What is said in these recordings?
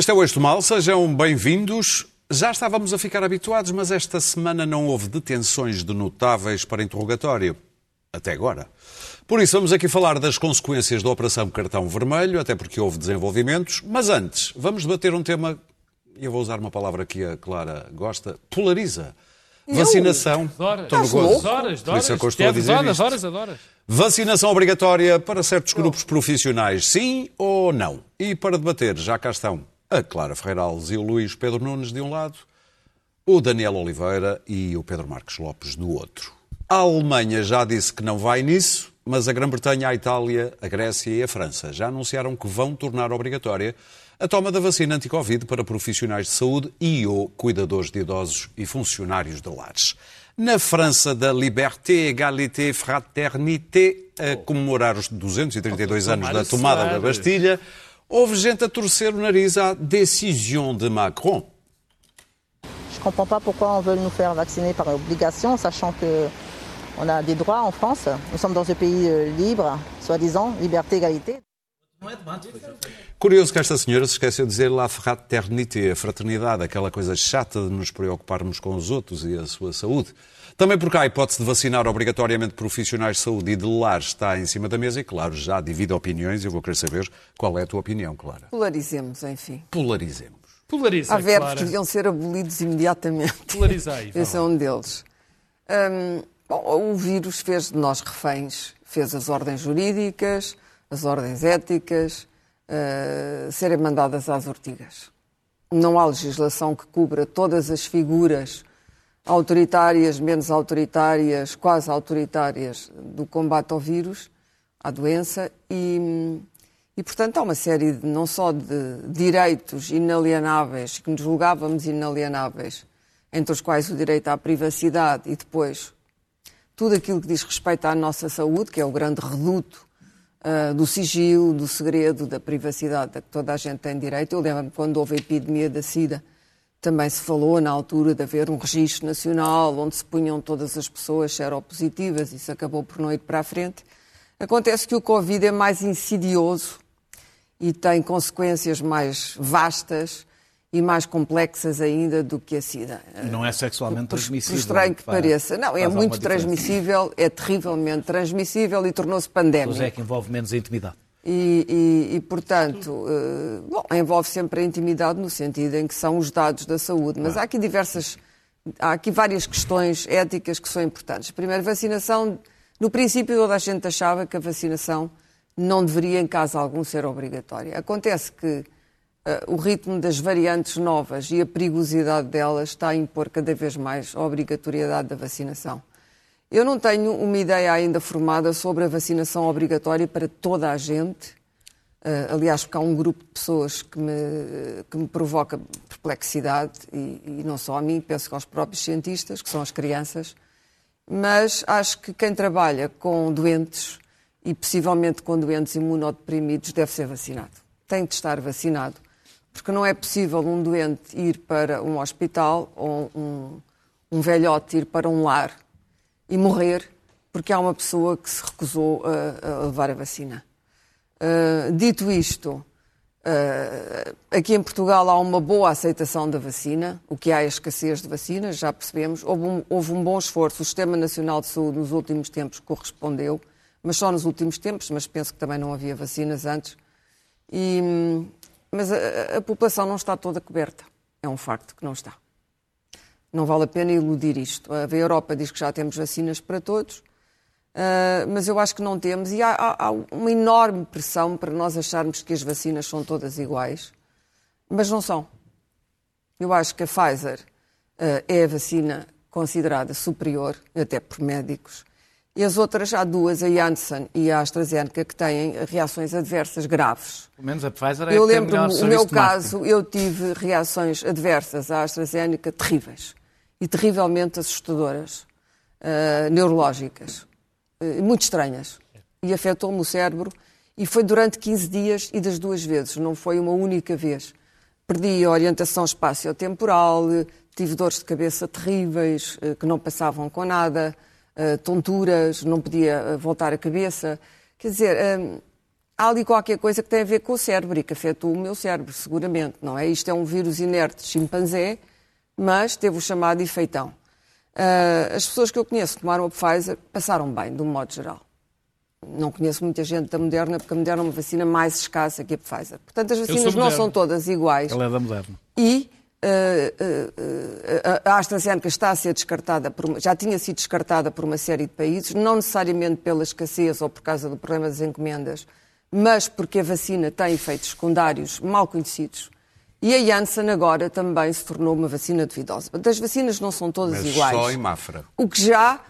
Este é o Eixo Mal, sejam bem-vindos. Já estávamos a ficar habituados, mas esta semana não houve detenções de notáveis para interrogatório. Até agora. Por isso, vamos aqui falar das consequências da Operação Cartão Vermelho, até porque houve desenvolvimentos. Mas antes, vamos debater um tema, e eu vou usar uma palavra que a Clara gosta, polariza. Vacinação. Horas, Estou no gozo. horas, Por isso é que eu estou a dizer horas, isto. horas, horas. Vacinação obrigatória para certos grupos profissionais, sim ou não? E para debater, já cá estão a Clara Ferreira Alves e o Luís Pedro Nunes de um lado, o Daniel Oliveira e o Pedro Marcos Lopes do outro. A Alemanha já disse que não vai nisso, mas a Grã-Bretanha, a Itália, a Grécia e a França já anunciaram que vão tornar obrigatória a toma da vacina anti-Covid para profissionais de saúde e ou cuidadores de idosos e funcionários de lares. Na França da Liberté, Égalité, Fraternité, a comemorar os 232 anos da tomada da Bastilha, houve gente a torcer o nariz à décision de Macron. Je ne comprends pas pourquoi on veut nous faire vacciner par obligation, sachant que on a des droits en France. Nous sommes dans un pays euh, libre, soi-disant, liberté, égalité. Curioso que esta senhora se esqueceu de dizer la fraternité, a fraternidade, aquela coisa chata de nos preocuparmos com os outros e a sua saúde. Também porque a hipótese de vacinar obrigatoriamente profissionais de saúde e de lar está em cima da mesa e, claro, já divide opiniões e eu vou querer saber qual é a tua opinião, Clara. Polarizemos, enfim. Polarizemos. Polariza, Há verbos Clara. que deviam ser abolidos imediatamente. Polarizei, Esse é um deles. Hum, bom, o vírus fez de nós reféns. Fez as ordens jurídicas, as ordens éticas, eh, serem mandadas às ortigas. Não há legislação que cubra todas as figuras autoritárias, menos autoritárias, quase autoritárias do combate ao vírus, à doença, e, e portanto há uma série de, não só de direitos inalienáveis, que nos julgávamos inalienáveis, entre os quais o direito à privacidade e depois tudo aquilo que diz respeito à nossa saúde, que é o grande reduto ah, do sigilo, do segredo, da privacidade a que toda a gente tem direito. Eu lembro-me quando houve a epidemia da SIDA, também se falou na altura de haver um registro nacional onde se punham todas as pessoas seropositivas, isso acabou por não ir para a frente. Acontece que o Covid é mais insidioso e tem consequências mais vastas e mais complexas ainda do que a SIDA. E não é sexualmente Por, por transmissível. estranho que Faz- pareça. Não, é muito transmissível, é terrivelmente transmissível e tornou-se pandémico. Pois é que envolve menos intimidade. E, e- e, portanto, eh, bom, envolve sempre a intimidade no sentido em que são os dados da saúde. Mas há aqui diversas, há aqui várias questões éticas que são importantes. Primeiro, vacinação. No princípio, toda a gente achava que a vacinação não deveria, em caso algum, ser obrigatória. Acontece que eh, o ritmo das variantes novas e a perigosidade delas está a impor cada vez mais a obrigatoriedade da vacinação. Eu não tenho uma ideia ainda formada sobre a vacinação obrigatória para toda a gente. Eh, aliás, porque há um grupo de pessoas que me, que me provoca perplexidade, e, e não só a mim, penso que aos próprios cientistas, que são as crianças. Mas acho que quem trabalha com doentes, e possivelmente com doentes imunodeprimidos, deve ser vacinado. Tem de estar vacinado. Porque não é possível um doente ir para um hospital ou um, um velhote ir para um lar e morrer porque há uma pessoa que se recusou a, a levar a vacina. Uh, dito isto, uh, aqui em Portugal há uma boa aceitação da vacina, o que há é escassez de vacinas, já percebemos. Houve um, houve um bom esforço, o Sistema Nacional de Saúde nos últimos tempos correspondeu, mas só nos últimos tempos, mas penso que também não havia vacinas antes. E, hum, mas a, a população não está toda coberta. É um facto que não está. Não vale a pena iludir isto. A Europa diz que já temos vacinas para todos, uh, mas eu acho que não temos. E há, há, há uma enorme pressão para nós acharmos que as vacinas são todas iguais, mas não são. Eu acho que a Pfizer uh, é a vacina considerada superior, até por médicos. E as outras, há duas, a Janssen e a AstraZeneca, que têm reações adversas graves. Pelo menos a Pfizer é Eu lembro-me, o meu caso, eu tive reações adversas à AstraZeneca terríveis e terrivelmente assustadoras, ah, neurológicas, eh, muito estranhas. E afetou-me o cérebro e foi durante 15 dias e das duas vezes, não foi uma única vez. Perdi a orientação espaciotemporal, tive dores de cabeça terríveis eh, que não passavam com nada, tonturas, não podia voltar a cabeça. Quer dizer, hum, há ali qualquer coisa que tem a ver com o cérebro e que afetou o meu cérebro, seguramente, não é? Isto é um vírus inerte de chimpanzé, mas teve o chamado efeitão. Uh, as pessoas que eu conheço que tomaram a Pfizer passaram bem, de um modo geral. Não conheço muita gente da Moderna, porque a Moderna é uma vacina mais escassa que a Pfizer. Portanto, as vacinas não são todas iguais. Ela é da Moderna. E uh, uh, a AstraZeneca está a ser descartada, por, já tinha sido descartada por uma série de países, não necessariamente pela escassez ou por causa do problema das encomendas, mas porque a vacina tem efeitos secundários mal conhecidos. E a Janssen agora também se tornou uma vacina duvidosa. As vacinas não são todas Mas iguais. Só em Mafra. O que já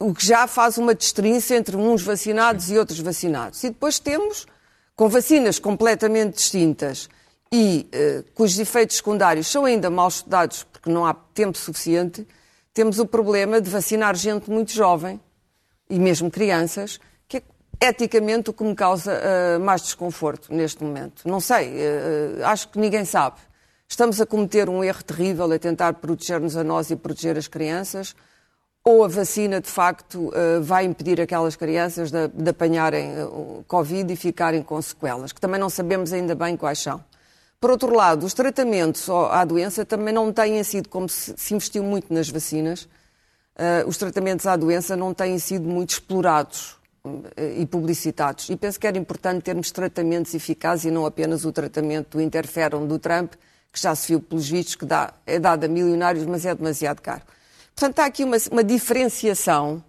o que já faz uma destrinça entre uns vacinados Sim. e outros vacinados. E depois temos, com vacinas completamente distintas e uh, cujos efeitos secundários são ainda mal estudados porque não há tempo suficiente, temos o problema de vacinar gente muito jovem e mesmo crianças, eticamente o que me causa uh, mais desconforto neste momento. Não sei, uh, acho que ninguém sabe. Estamos a cometer um erro terrível a tentar proteger-nos a nós e proteger as crianças ou a vacina, de facto, eh, vai impedir aquelas crianças de, de apanharem Covid e ficarem com sequelas, que também não sabemos ainda bem quais são. Por outro lado, os tratamentos à doença também não têm sido, como se, investiu muito nas vacinas, os tratamentos à doença não têm sido muito explorados e publicitados. E penso que era importante termos tratamentos eficazes e não apenas o tratamento do interferon do Trump, que já se viu pelos vistos que dá, é dado a milionários, mas é demasiado caro. Portanto, há aqui uma, uma diferenciação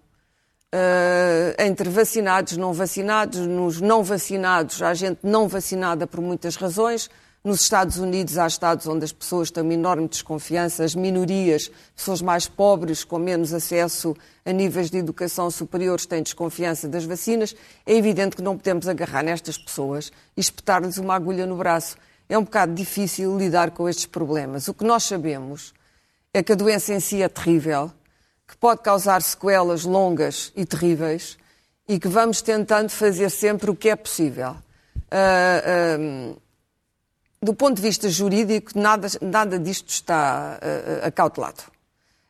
uh, entre vacinados não vacinados. Nos não vacinados, há gente não vacinada por muitas razões. Nos Estados Unidos há estados onde as pessoas têm uma enorme desconfiança, as minorias, pessoas mais pobres, com menos acesso a níveis de educação superiores, têm desconfiança das vacinas. É evidente que não podemos agarrar nestas pessoas e espetar-lhes uma agulha no braço. É um bocado difícil lidar com estes problemas. O que nós sabemos é que a doença em si é terrível, que pode causar sequelas longas e terríveis e que vamos tentando fazer sempre o que é possível. Uh, uh, do ponto de vista jurídico, nada, nada disto está uh, acautelado.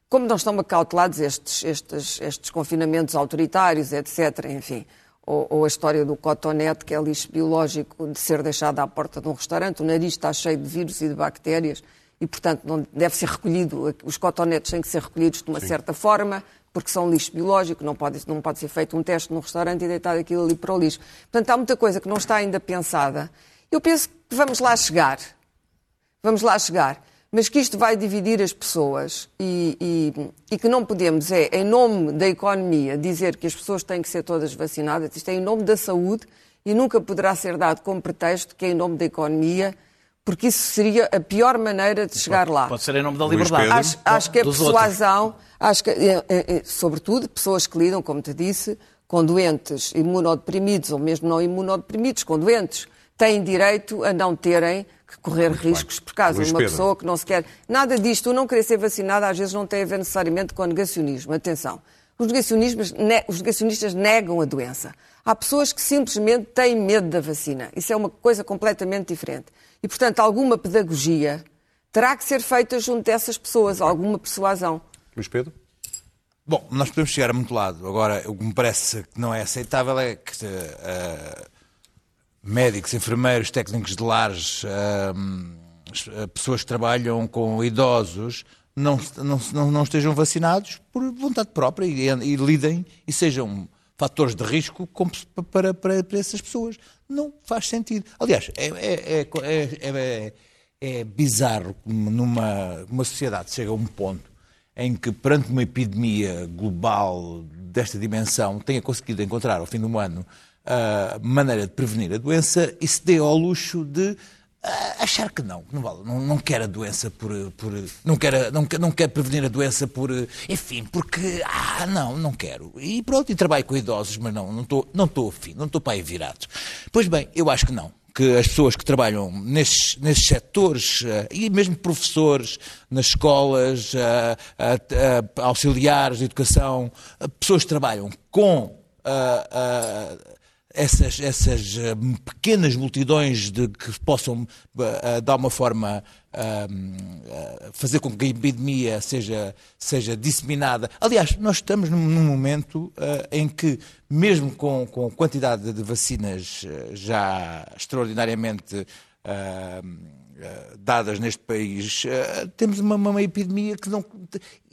Como não estão acautelados estes, estes, estes confinamentos autoritários, etc., enfim, ou, ou, a história do cotonete, que é lixo biológico, de ser deixado à porta de um restaurante, o nariz está cheio de vírus e de bactérias, e, portanto, não deve ser recolhido, os cotonetes têm que ser recolhidos de uma Sim. certa forma, porque são lixo biológico, não pode, não pode ser feito um teste num restaurante e deitar aquilo ali para o lixo. Portanto, há muita coisa que não está ainda pensada. Eu penso que vamos lá chegar. Vamos lá chegar. Mas que isto vai dividir as pessoas e, e, e, que não podemos, é, em nome da economia, dizer que as pessoas têm que ser todas vacinadas. Isto é em nome da saúde e nunca poderá ser dado como pretexto que é em nome da economia porque isso seria a pior maneira de chegar pode, lá. Pode ser em nome da liberdade. Acho, acho que a persuasão, acho que, é, é, é, sobretudo, pessoas que lidam, como te disse, com doentes imunodeprimidos ou mesmo não imunodeprimidos, com doentes, têm direito a não terem que correr Muito riscos bem. por causa de uma Pedro. pessoa que não se quer. Nada disto, o não querer ser vacinado, às vezes não tem a ver necessariamente com negacionismo. Atenção. Os, negacionistas, os negacionistas negam a doença. Há pessoas que simplesmente têm medo da vacina. Isso é uma coisa completamente diferente. E, portanto, alguma pedagogia terá que ser feita junto dessas pessoas, alguma persuasão. Luís Pedro? Bom, nós podemos chegar a muito lado. Agora, o que me parece que não é aceitável é que uh, médicos, enfermeiros, técnicos de lares, uh, pessoas que trabalham com idosos, não, não, não estejam vacinados por vontade própria e, e lidem e sejam fatores de risco para, para, para essas pessoas. Não faz sentido. Aliás, é, é, é, é, bizarro numa uma sociedade chega a um ponto em que, perante uma epidemia global desta dimensão, tenha conseguido encontrar, ao fim do ano, a maneira de prevenir a doença e se dê ao luxo de achar que não, não, vale, não, não quer a doença por, por não, quer, não, não quer prevenir a doença por, enfim, porque, ah, não, não quero. E pronto, e trabalho com idosos, mas não, não estou não estou afim, não estou para aí virados. Pois bem, eu acho que não. Que as pessoas que trabalham nesses, nesses setores, uh, e mesmo professores nas escolas, uh, uh, auxiliares de educação, pessoas que trabalham com essas, essas eh, pequenas multidões de, que possam, eh, de alguma forma, eh, eh, fazer com que a epidemia seja, seja disseminada. Aliás, nós estamos num, momento eh, em que, mesmo com, com a quantidade de vacinas eh, já extraordinariamente eh, eh, dadas neste país, eh, temos uma, uma epidemia que não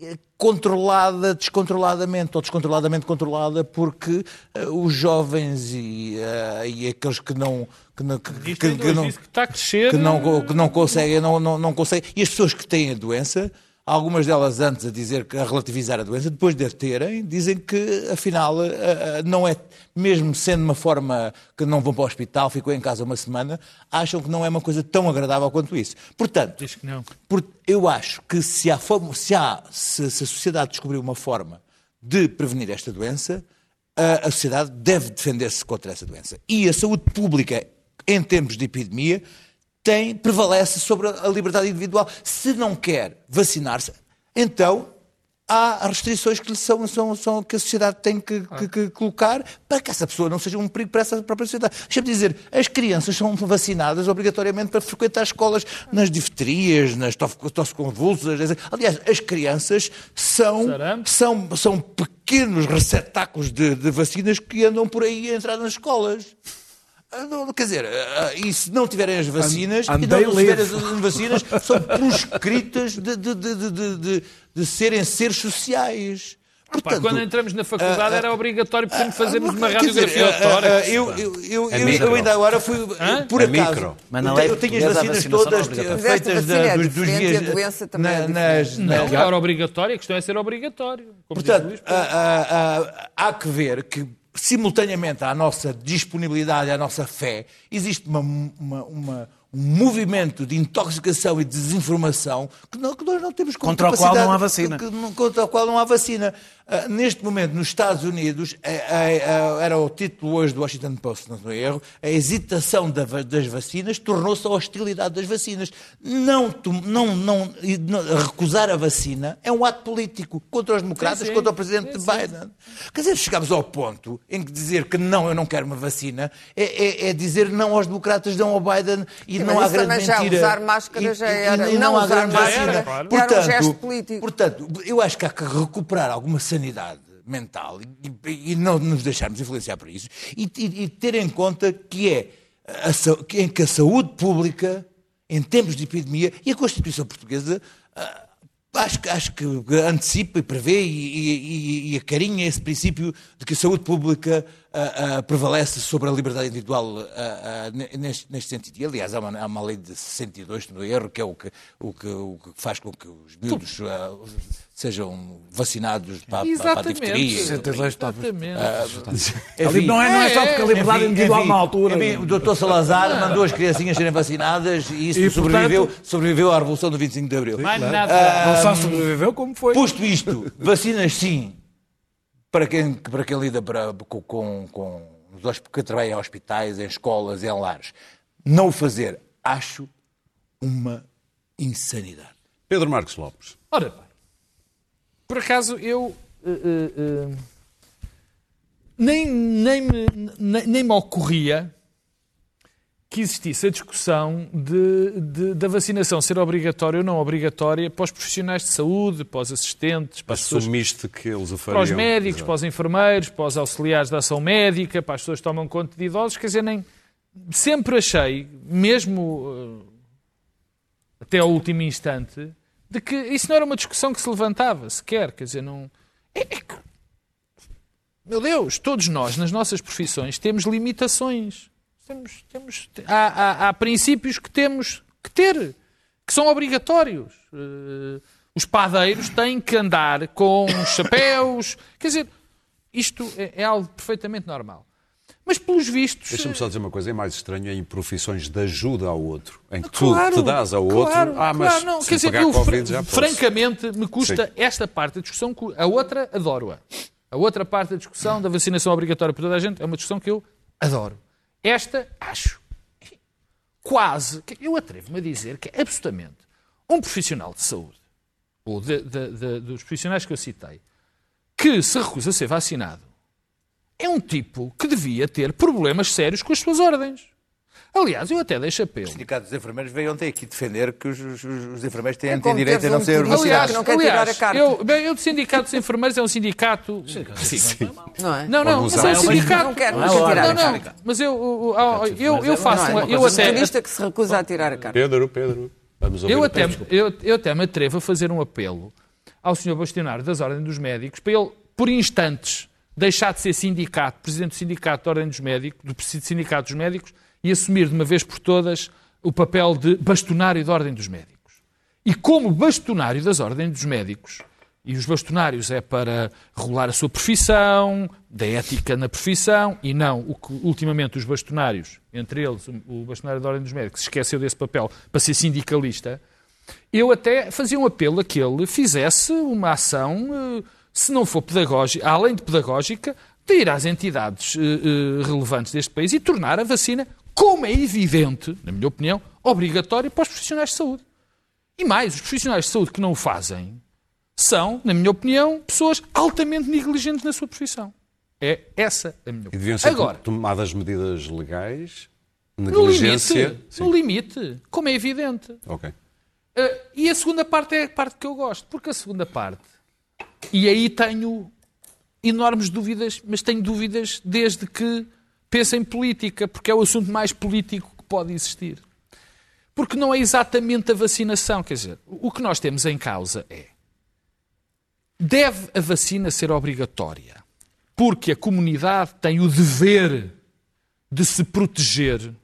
é controlada descontroladamente ou descontroladamente controlada porque eh, os jovens e, eh, e aqueles que não que não, que, que- que não, que está a crescer. que não, que não conseguem, não, não, não conseguem. E as pessoas que têm a doença, algumas delas antes a dizer que a relativizar a doença, depois de a terem, dizem que afinal não é, mesmo sendo uma forma que não vão para o hospital, ficou em casa uma semana, acham que não é uma coisa tão agradável quanto isso. Portanto, Diz que não. eu acho que se, há se, há- se- se a sociedade descobrir uma forma de prevenir esta doença, a, a sociedade deve defender-se contra essa doença. E a saúde pública, em tempos de epidemia, tem, prevalece sobre a, liberdade individual. Se não quer vacinar-se, então há restrições que, são, são, são, que a sociedade tem que, que- que colocar para que essa pessoa não seja um perigo para essa própria sociedade. Deixa-me dizer, as crianças são vacinadas obrigatoriamente para frequentar escolas nas difterias, nas tosse-convulsas. Aliás, as crianças são, são, são pequenos receptáculos de, de vacinas que andam por aí a entrar nas escolas. Ah, não, Quer dizer, ah, e se não tiverem as vacinas, And- e não, tiverem as vacinas, são proscritas de, de, de, de, de, de- de serem seres sociais. Portanto, quando entramos na faculdade ah, era obrigatório, portanto, fazermos uma radiografia ao tórax. eu, eu, eu, É eu, micro. eu ainda agora fui, Hã? por É acaso, eu tenho- tenho as vacinas todas obrigatória. eh, feitas é dos, dos diferente a dias doença também é na- nas, Não, era obrigatório, a questão é ser obrigatório. Portanto, há que ver que, simultaneamente à nossa disponibilidade, à nossa fé, existe uma- uma- uma- um movimento de intoxicação e de desinformação que, não- que nós não temos Contra o qual não há vacina. que- que- contra o qual não há vacina. Ah, neste momento, nos Estados Unidos, é- é- é- era o título hoje do Washington Post, não estou erro, a hesitação da das vacinas tornou-se a hostilidade das vacinas. Não, não, não, e não- recusar a vacina é um ato político contra os democratas, sim. contra o presidente Sim, sim. Biden. Quer dizer, chegamos ao ponto em que dizer que não, eu não quero uma vacina, é, é- é dizer não aos democratas, não ao Biden e não isso grande também já, mentira. usar máscara já era. e Não há usar grande máscara vacina. era, claro. era um gesto político. Portanto, eu acho que há que recuperar alguma sanidade mental e, e não nos deixarmos influenciar por isso e, e- e ter em conta que é a, que- em que a saúde pública, em tempos de epidemia, e a Constituição Portuguesa ah, acho, que- acho que antecipa e prevê e, e- e- acarinha esse princípio de que a saúde pública ah, ah, prevalece sobre a liberdade individual ne- neste, neste sentido. E, aliás, há uma, há uma lei de 62, no erro, que é o que, o que, o que faz com que os miúdos sejam vacinados para, para a difteria. 62 talvez. Exatamente. Enfim, Não é, não é só porque a liberdade enfim, individual enfim, na altura. enfim, o doutor Salazar mandou as criancinhas serem vacinadas e isso E, sobreviveu, portanto- sobreviveu à Revolução do 25 de Abril. Mais nada. Não só sobreviveu, como foi. Posto isto, vacinas sim, para quem, para quem lida para, com, com, com os que trabalha em hospitais, em escolas, em lares. Não o fazer, acho uma insanidade. Pedro Marcos Lopes. Ora bem, por acaso eu eh, eh, nem, nem, me, nem, nem me ocorria que existisse a discussão de, de- da vacinação ser obrigatória ou não obrigatória para os profissionais de saúde, para os assistentes, para as pessoas Assumiste que eles o fariam. para os médicos, Exato. para os enfermeiros, para os auxiliares da ação médica, para as pessoas que tomam conta de idosos, quer dizer, nem sempre achei, mesmo até ao último instante, de que isso não era uma discussão que se levantava sequer, quer dizer, não. É, é que, meu Deus, todos nós, nas nossas profissões, temos limitações. Temos, temos, há, há- há princípios que temos que ter, que são obrigatórios. Eh, os padeiros têm que andar com chapéus. Quer dizer, isto é, é algo perfeitamente normal. Mas, pelos vistos. Deixa-me só dizer uma coisa, é mais estranho em profissões de ajuda ao outro, em que Claro, tu te dás ao outro, claro, ah, mas claro, não. Quer dizer, eu, Covid fran- francamente, me custa Sim. esta parte da discussão, cu- a outra adoro-a. A outra parte da discussão da vacinação obrigatória para toda a gente é uma discussão que eu adoro. Esta, acho, quase, eu atrevo-me a dizer que é absolutamente um profissional de saúde, ou de- de- de- dos profissionais que eu citei, que se recusa a ser vacinado, é um tipo que devia ter problemas sérios com as suas ordens. Aliás, eu até deixo apelo. O Sindicato dos Enfermeiros veio ontem aqui defender que os, os- os enfermeiros têm, É têm direito a não um ser vacinados. não quer tirar a carta. eu, bem, eu, o Sindicato dos Enfermeiros é um sindicato. Sim. Não é? Não, não, Vamos mas é um sindicato. Não quero, Não não é Não, não, mas eu, eu, eu, eu faço. Não um- é? Eu Um até, que se recusa a tirar a carta. Pedro, Pedro. Vamos ouvir eu, até, eu, eu até me atrevo a fazer um apelo ao Sr. Bastionário das Ordens dos Médicos para ele, por instantes, deixar de ser sindicato, presidente do Sindicato da Ordem dos Médicos, do Sindicato dos Médicos, e assumir de uma vez por todas o papel de bastonário da Ordem dos Médicos. E como bastonário das Ordens dos Médicos, e os bastonários é para regular a sua profissão, da ética na profissão, e não o que ultimamente os bastonários, entre eles o bastonário da Ordem dos Médicos, esqueceu desse papel para ser sindicalista, eu até fazia um apelo a que ele fizesse uma ação, eh, se não for pedagógica, além de pedagógica, de ir às entidades eh, eh, relevantes deste país e tornar a vacina, como é evidente, na minha opinião, obrigatória para os profissionais de saúde. E mais, os profissionais de saúde que não o fazem são, na minha opinião, pessoas altamente negligentes na sua profissão. É essa a minha E opinião. deviam ser Agora, tomadas medidas legais, no negligência. limite, Sim. no limite, como é evidente. Ok. Uh, e a segunda parte é a parte que eu gosto, porque a segunda parte, e aí tenho enormes dúvidas, mas tenho dúvidas desde que penso em política, porque é o assunto mais político que pode existir. Porque não é exatamente a vacinação, quer dizer, o que nós temos em causa é deve a vacina ser obrigatória? Porque a comunidade tem o dever de se proteger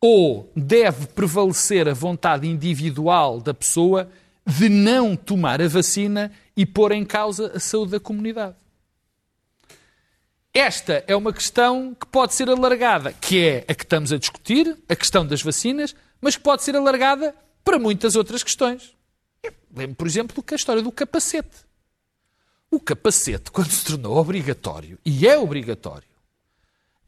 ou deve prevalecer a vontade individual da pessoa de não tomar a vacina e pôr em causa a saúde da comunidade. Esta é uma questão que pode ser alargada, que é a que estamos a discutir, a questão das vacinas, mas que pode ser alargada para muitas outras questões. Lembro, por exemplo, que a história do capacete. O capacete, quando se tornou obrigatório, e é obrigatório,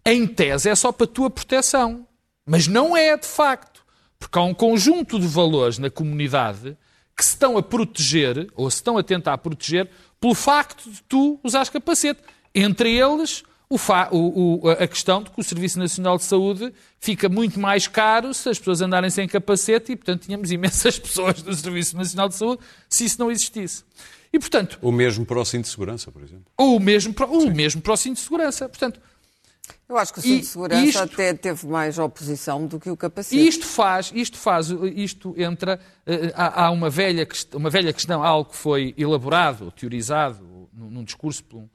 em tese é só para a tua proteção. Mas não é de facto. Porque há um conjunto de valores na comunidade que se estão a proteger, ou se estão a tentar proteger, pelo facto de tu usares capacete. Entre eles, o fa- o- o- a questão de que o Serviço Nacional de Saúde fica muito mais caro se as pessoas andarem sem capacete e, portanto, tínhamos imensas pessoas do Serviço Nacional de Saúde se isso não existisse. E, portanto, O mesmo para o cinto de segurança, por exemplo. o mesmo, para- o mesmo para o cinto de segurança. Portanto, Eu acho que o cinto de segurança isto- até teve mais oposição do que o capacete. E isto faz, isto faz, isto entra, eh, há, há uma, velha, uma velha questão, algo que foi elaborado, teorizado, num, discurso por um,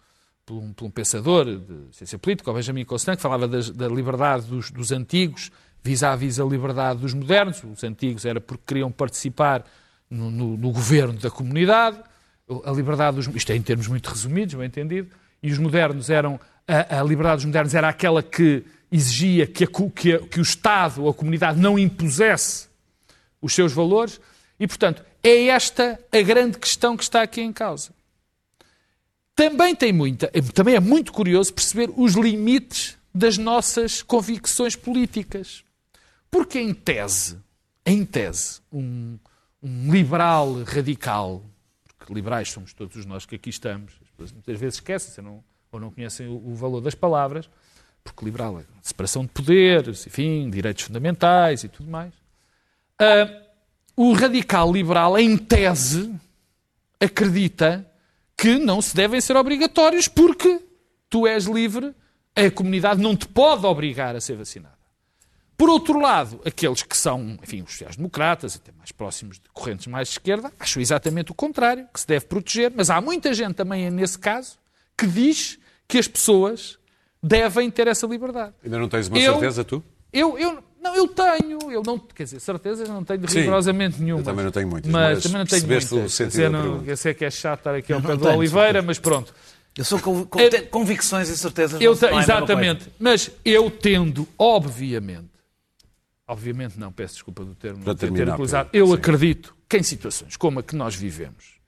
por um- por um pensador de ciência política, o Benjamin Constant, que falava das- da liberdade dos, dos antigos vis-à-vis a liberdade dos modernos. Os antigos era porque queriam participar no, no- no governo da comunidade, a liberdade dos... Isto é em termos muito resumidos, bem entendido. E os modernos eram... A, a liberdade dos modernos era aquela que exigia que, a que a- que o Estado ou a comunidade não impusesse os seus valores. E, portanto, é esta a grande questão que está aqui em causa. Também tem muita, também é muito curioso perceber os limites das nossas convicções políticas. Porque em tese, em tese, um, um liberal radical, porque liberais somos todos nós que aqui estamos, as pessoas muitas vezes esquecem não, ou não conhecem o, o valor das palavras, porque liberal é separação de poderes, enfim, direitos fundamentais e tudo mais. Ah, o radical liberal, em tese, acredita que não se devem ser obrigatórios porque tu és livre, a comunidade não te pode obrigar a ser vacinada. Por outro lado, aqueles que são, enfim, os sociais-democratas, até mais próximos de correntes mais de esquerda, acham exatamente o contrário, que se deve proteger, mas há muita gente também nesse caso que diz que as pessoas devem ter essa liberdade. Ainda não tens uma Eu- certeza, tu? Eu, eu, não, eu tenho, eu não, quer dizer, certezas não tenho Sim, rigorosamente nenhuma. eu também não tenho muitas, Mas, mas também não tenho percebeste muitas. o sentido dizer, não, eu sei que é chato estar aqui ao pé do Oliveira, certeza. mas pronto. Eu sou com, com te- convicções e certezas. Eu não, é exatamente. Mas eu tendo, obviamente, obviamente não, peço desculpa do termo Para não ter terminar, utilizado, eu Sim. acredito que em situações como a que nós vivemos,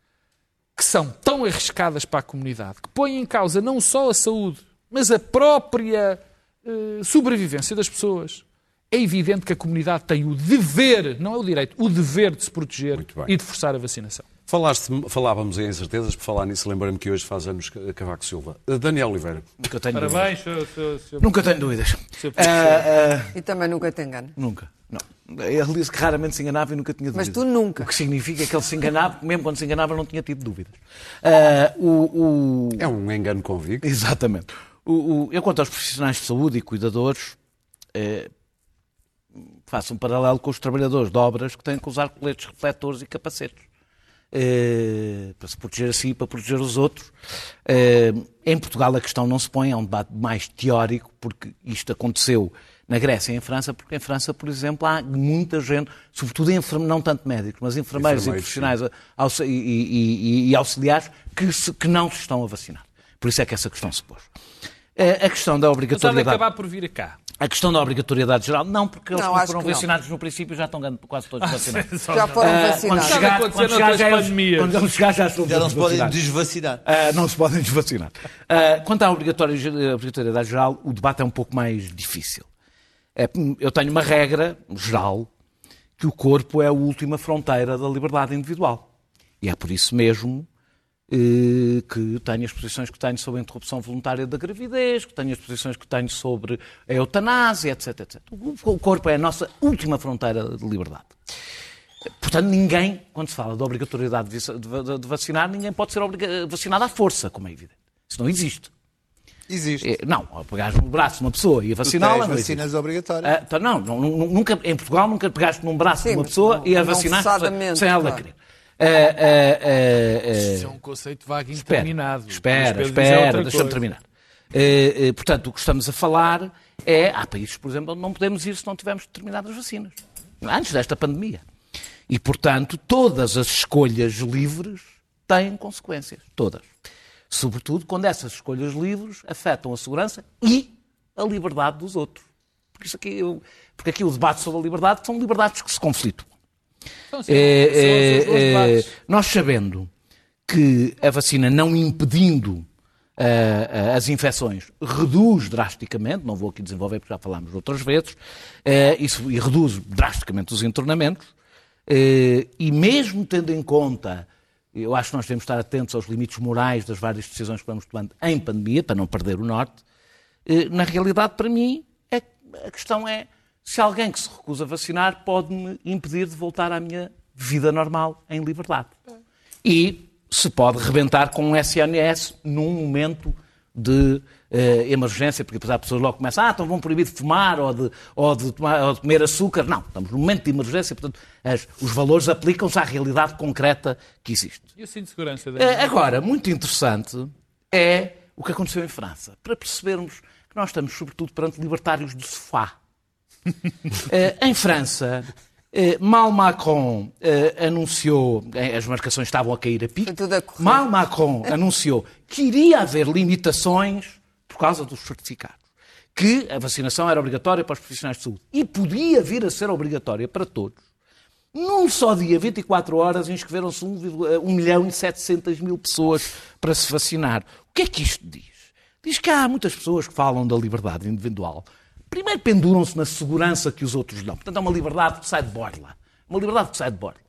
que são tão arriscadas para a comunidade, que põem em causa não só a saúde, mas a própria eh, sobrevivência das pessoas, é evidente que a comunidade tem o dever, não é o direito, o dever de se proteger e de forçar a vacinação. Falaste, falávamos em incertezas, por falar nisso, lembrei-me que hoje faz anos Cavaco Silva. Uh, Daniel Oliveira. Nunca tenho Parabéns, dúvidas. senhor, senhor, senhor- Nunca tenho dúvidas. senhor Ah, ah, E também nunca te engano. nunca. Não. Ele disse que raramente se enganava e nunca tinha Mas dúvidas. tu nunca. O que significa que ele se enganava, mesmo quando se enganava, não tinha tido dúvidas. Ah, o- o- É um engano convicto. Exatamente. O, o- eu, quanto aos profissionais de saúde e cuidadores, eh, faço um paralelo com os trabalhadores de obras que têm que usar coletes refletores e capacetes. Eh, para se proteger a si e para proteger os outros. Eh, em Portugal a questão não se põe, é um debate mais teórico, porque isto aconteceu na Grécia e em França, porque em França, por exemplo, há muita gente, sobretudo enferme, não tanto médicos, mas enfermeiros, Enfermeiros, e profissionais auxi- e, e- e- e auxiliares que, se- que não se estão a vacinar. Por isso é que essa questão se pôs. Eh, A questão da Mas há de obrigatoriedade. acabar por vir cá. A questão da obrigatoriedade geral, não, porque eles Não, que foram que não. vacinados no princípio já estão ganhando quase todos vacinados. Já foram Ah, vacinados. quando chegar, quando chegar já pandemias. quando eles chegar já estão Já não se podem vacinados. desvacinar. Ah, não se podem desvacinar. Ah, quanto à obrigatoriedade geral, o debate é um pouco mais difícil. É, eu tenho uma regra geral que o corpo é a última fronteira da liberdade individual. E é por isso mesmo que tenho as posições que tenho sobre a interrupção voluntária da gravidez, que tenho as posições que tenho sobre a eutanásia, etc, etc. O corpo é a nossa última fronteira de liberdade. Portanto, ninguém, quando se fala da obrigatoriedade de vac- de va- de vacinar, ninguém pode ser vacinado à força, como é evidente. Isso não existe. Existe. É, Não, pegares no braço de uma pessoa e a vaciná-la, não existe. vacinas obrigatórias. Ah, então, não, não, nu- nunca, em Portugal nunca pegaste num braço de Sim, uma mas pessoa não- e a vacinaste forçadamente, sem ela claro. querer. Ah, ah, ah, Isso é um conceito vago e indeterminado. espera, é espera, deixa-me terminar. Portanto, o que estamos a falar é. Há países, por exemplo, onde não podemos ir se não tivermos determinadas vacinas. Antes desta pandemia. E, portanto, todas as escolhas livres têm consequências. Todas. Sobretudo quando essas escolhas livres afetam a segurança e a liberdade dos outros. Porque, isso aqui, porque aqui o debate sobre a liberdade são liberdades que se conflitam. Então, sim, É, é, é, nós sabendo que a vacina não impedindo ah, ah, as infecções reduz drasticamente, não vou aqui desenvolver porque já falámos outras vezes, ah, isso, e reduz drasticamente os internamentos, eh, e mesmo tendo em conta, eu acho que nós devemos estar atentos aos limites morais das várias decisões que vamos tomando em pandemia, para não perder o norte, na realidade, para mim, é- a questão é se alguém que se recusa a vacinar pode-me impedir de voltar à minha vida normal em liberdade. E se pode rebentar com um SNS num momento de eh, emergência, porque depois há pessoas logo começam, ah, então vão proibir de fumar ou de, ou de, tomar- ou de comer açúcar. Não, estamos num momento de emergência, portanto, as- os valores aplicam-se à realidade concreta que existe. E o cinto de segurança? Eh, Daniel? Agora, muito interessante é o que aconteceu em França, para percebermos que nós estamos, sobretudo, perante libertários do sofá. Eh, em França, eh, mal Macron eh, anunciou, as marcações estavam a cair a pique, a mal Macron anunciou que iria haver limitações por causa dos certificados. Que a vacinação era obrigatória para os profissionais de saúde e podia vir a ser obrigatória para todos. Num só dia, 24 horas, inscreveram-se 1, milhão e 700 mil pessoas para se vacinar. O que é que isto diz? Diz que há muitas pessoas que falam da liberdade individual. Primeiro penduram-se na segurança que os outros dão. Portanto, é uma liberdade que sai de borla. Uma liberdade que sai de borla.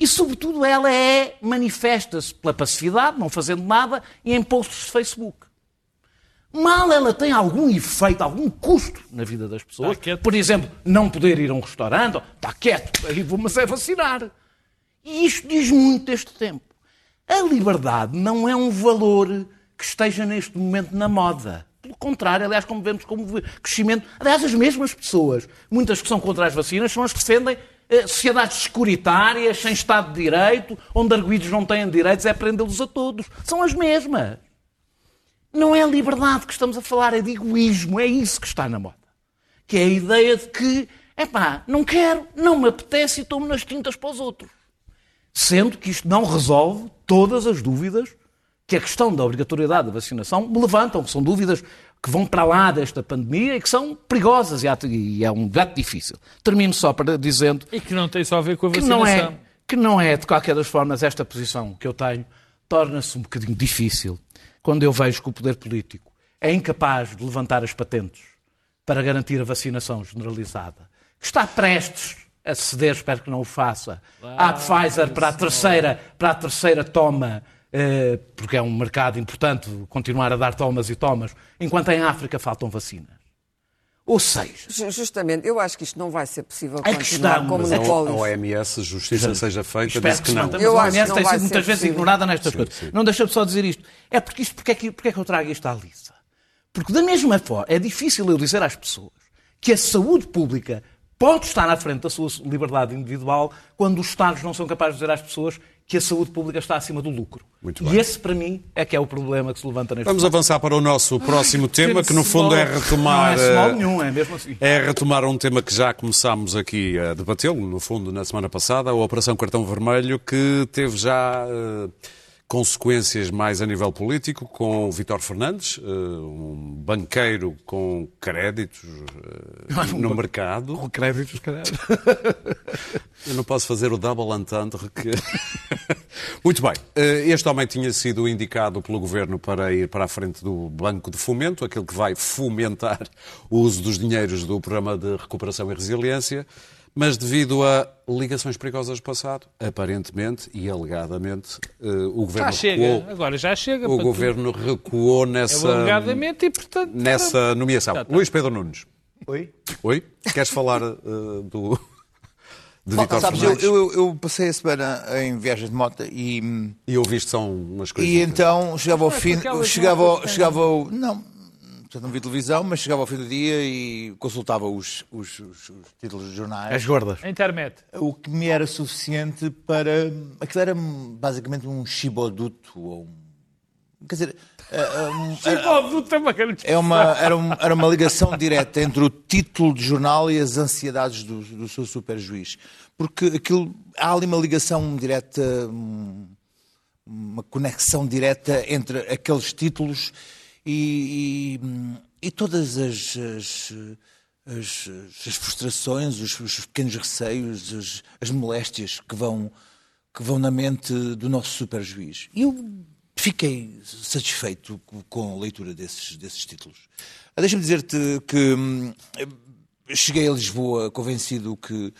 E, sobretudo, ela é, manifesta-se pela passividade, não fazendo nada, e em posts de Facebook. Mal ela tem algum efeito, algum custo na vida das pessoas. Quieto. Por exemplo, não poder ir a um restaurante, está quieto, aí vou-me a vacinar. E isto diz muito deste tempo. A liberdade não é um valor que esteja neste momento na moda. Contrário, aliás, como vemos como crescimento. Aliás, as mesmas pessoas, muitas que são contra as vacinas, são as que defendem eh, sociedades securitárias, sem Estado de Direito, onde arguídos não têm direitos, é prendê-los a todos. São as mesmas. Não é a liberdade que estamos a falar, é de egoísmo, é isso que está na moda. Que é a ideia de que, epá, não quero, não me apetece e tomo nas tintas para os outros. Sendo que isto não resolve todas as dúvidas que a questão da obrigatoriedade da vacinação me levantam, que são dúvidas que vão para lá desta pandemia e que são perigosas e é um debate difícil. Termino só para dizendo E que não tem só a ver com a que vacinação. não é, que não é, de qualquer das formas, esta posição que eu tenho torna-se um bocadinho difícil quando eu vejo que o poder político é incapaz de levantar as patentes para garantir a vacinação generalizada, que está prestes a ceder, espero que não o faça, à Pfizer para a terceira, para a terceira toma, porque é um mercado importante continuar a dar tomas e tomas, enquanto em África faltam vacinas. Ou seja, Ju- Justamente, eu acho que isto não vai ser possível É continuar questão, com mas A monopólios. OMS, justiça seja feita, Espero disse que não. mantenha, Eu a acho que OMS não tem sido muitas vezes possível. ignorada nestas Sim, coisas. sim. Não deixa-me só dizer isto. É porque isto, porque é, que, porque é que eu trago isto à lista? Porque da mesma forma, é difícil eu dizer às pessoas que a saúde pública pode estar na frente da sua liberdade individual quando os Estados não são capazes de dizer às pessoas que a saúde pública está acima do lucro. Muito e bem. esse, para mim, é que é o problema que se levanta neste Vamos avançar para o nosso próximo tema, que no fundo é retomar. Não é small eh, nenhum, é mesmo assim. É retomar um tema que já começámos aqui a debatê-lo, no fundo, na semana passada, a Operação Cartão Vermelho, que teve já eh, consequências mais a nível político, com o Vítor Fernandes, eh, um banqueiro com créditos eh, no mercado. Com créditos, caralho. Eu não posso fazer o double entendre que... Muito bem. Eh, Este homem tinha sido indicado pelo Governo para ir para a frente do Banco de Fomento, aquele que vai fomentar o uso dos dinheiros do Programa de Recuperação e Resiliência, mas devido a ligações perigosas do passado, aparentemente e alegadamente, eh, o Governo Já chega, recuou. agora já chega. O Governo recuou nessa, É alegadamente e, portanto... nessa nomeação. Já está. Luís Pedro Nunes. Oi? Oi? Queres falar eh, do... de Bom, Vítor sabes, eu, Fernandes? eu, eu- eu passei a semana em viagens de moto e, E ouviste só umas coisas. e então chegava ao é fim, chegava, chegava ao, não, portanto, não vi televisão, mas chegava ao fim do dia e consultava os, os- os- os títulos dos jornais. As gordas. A internet. O que me era suficiente para. Aquilo era basicamente um chiboduto. Ou um, quer dizer, é uma, era, um- era uma ligação direta entre o título de jornal e as ansiedades do, do seu superjuiz. Porque aquilo, há ali uma ligação direta, um- uma conexão direta entre aqueles títulos e, e- e todas as, as, as- as frustrações, os, os pequenos receios, as, as moléstias que vão, que vão na mente do nosso superjuiz. E eu fiquei satisfeito com- a leitura desses, desses títulos. Ah, Deixa-me dizer-te que hum, cheguei a Lisboa convencido que,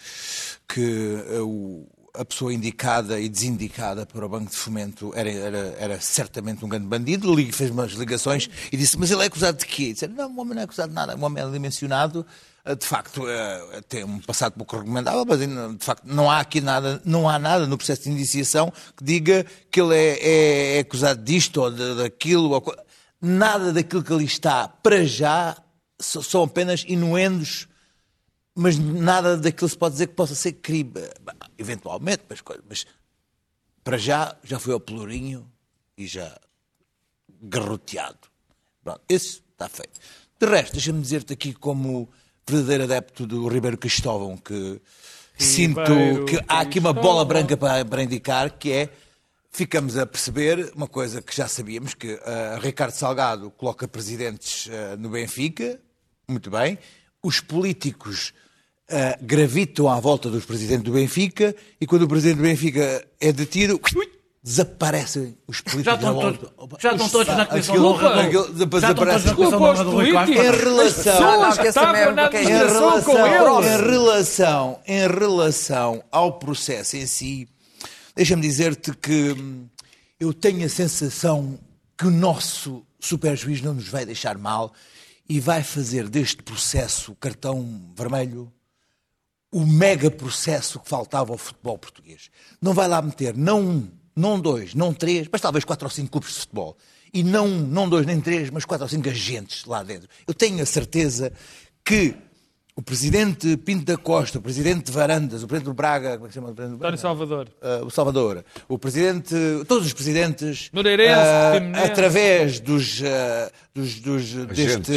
que eh, o- a pessoa indicada e desindicada para o Banco de Fomento era, era, era certamente um grande bandido. Fez umas ligações e disse: Mas ele é acusado de quê? Disse, não, o homem não é acusado de nada. O homem é ali mencionado. eh, De facto, eh, tem um passado pouco recomendável, mas de facto não há aqui nada, não há nada no processo de indiciação que diga que ele é, é- é acusado disto ou de- daquilo. ou nada daquilo que ali está, para já, são apenas inuendos mas nada daquilo se pode dizer que possa ser crime. Eventualmente, mas, mas para já, já foi ao pelourinho e já garroteado. Pronto, esse está feito. De resto, deixa-me dizer-te aqui como verdadeiro adepto do Ribeiro Cristóvão que sinto Ribeiro que há aqui uma bola branca para, para indicar que é ficamos a perceber uma coisa que já sabíamos que ah, Ricardo Salgado coloca presidentes ah, no Benfica muito bem os políticos ah, gravitam à volta dos presidentes do Benfica e quando o presidente do Benfica é detido desaparecem os políticos Já estão todos, já estão todos na comissão de honra. aquilo do- depois Já estão todos desaparece. na comissão de honra do Rui Desculpa, Costa. os Em relação, é em relação, em relação, em relação ao processo em si, deixa-me dizer-te que hum, eu tenho a sensação que o nosso superjuiz não nos vai deixar mal e vai fazer deste processo cartão vermelho o mega processo que faltava ao futebol português. Não vai lá meter não um, não dois, não três, mas talvez quatro ou cinco clubes de futebol. E não um, não dois, nem três, mas quatro ou cinco agentes lá dentro. Eu tenho a certeza que o presidente Pinto da Costa, o presidente de Varandas, o presidente do Braga, como é que se chama? o presidente do Braga? António Salvador. Uh, o Salvador, o presidente, todos os presidentes, Moreirense, uh, através dos, uh, dos, dos- deste,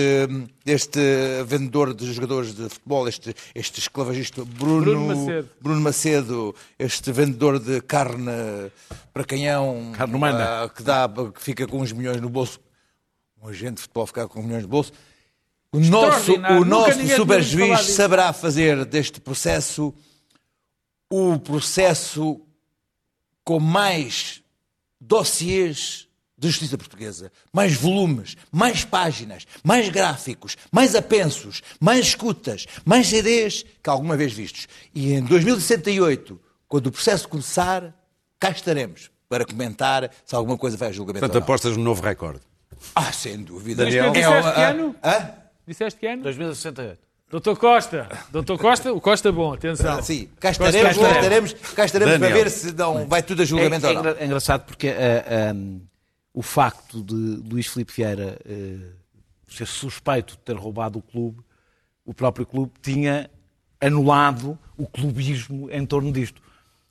deste vendedor de jogadores de futebol, este, este esclavagista Bruno, Bruno Macedo. Bruno Macedo, este vendedor de carne para canhão, Carne humana. uh, que, dá, que fica com uns milhões no bolso, um agente de futebol ficar com milhões no bolso. O nosso, o nosso superjuiz saberá fazer deste processo o processo com mais dossiês da justiça portuguesa, mais volumes, mais páginas, mais gráficos, mais apensos, mais escutas, mais CDs que alguma vez vistos. E em 2068, quando o processo começar, cá estaremos para comentar se alguma coisa vai a julgamento Portanto, ou não. apostas no novo recorde. Ah, sem dúvida. Daniel? É que ano? Hã? Disseste que ano? 2068. Doutor Costa. Doutor Costa, o Costa bom, atenção. Ah, sim, cá estaremos, cá estaremos. estaremos, cá estaremos para ver se não vai tudo a É, julgamento é ou não. engra- é engraçado porque ah, ah, o facto de Luís Filipe Vieira eh, ser suspeito de ter roubado o clube, o próprio clube tinha anulado o clubismo em torno disto.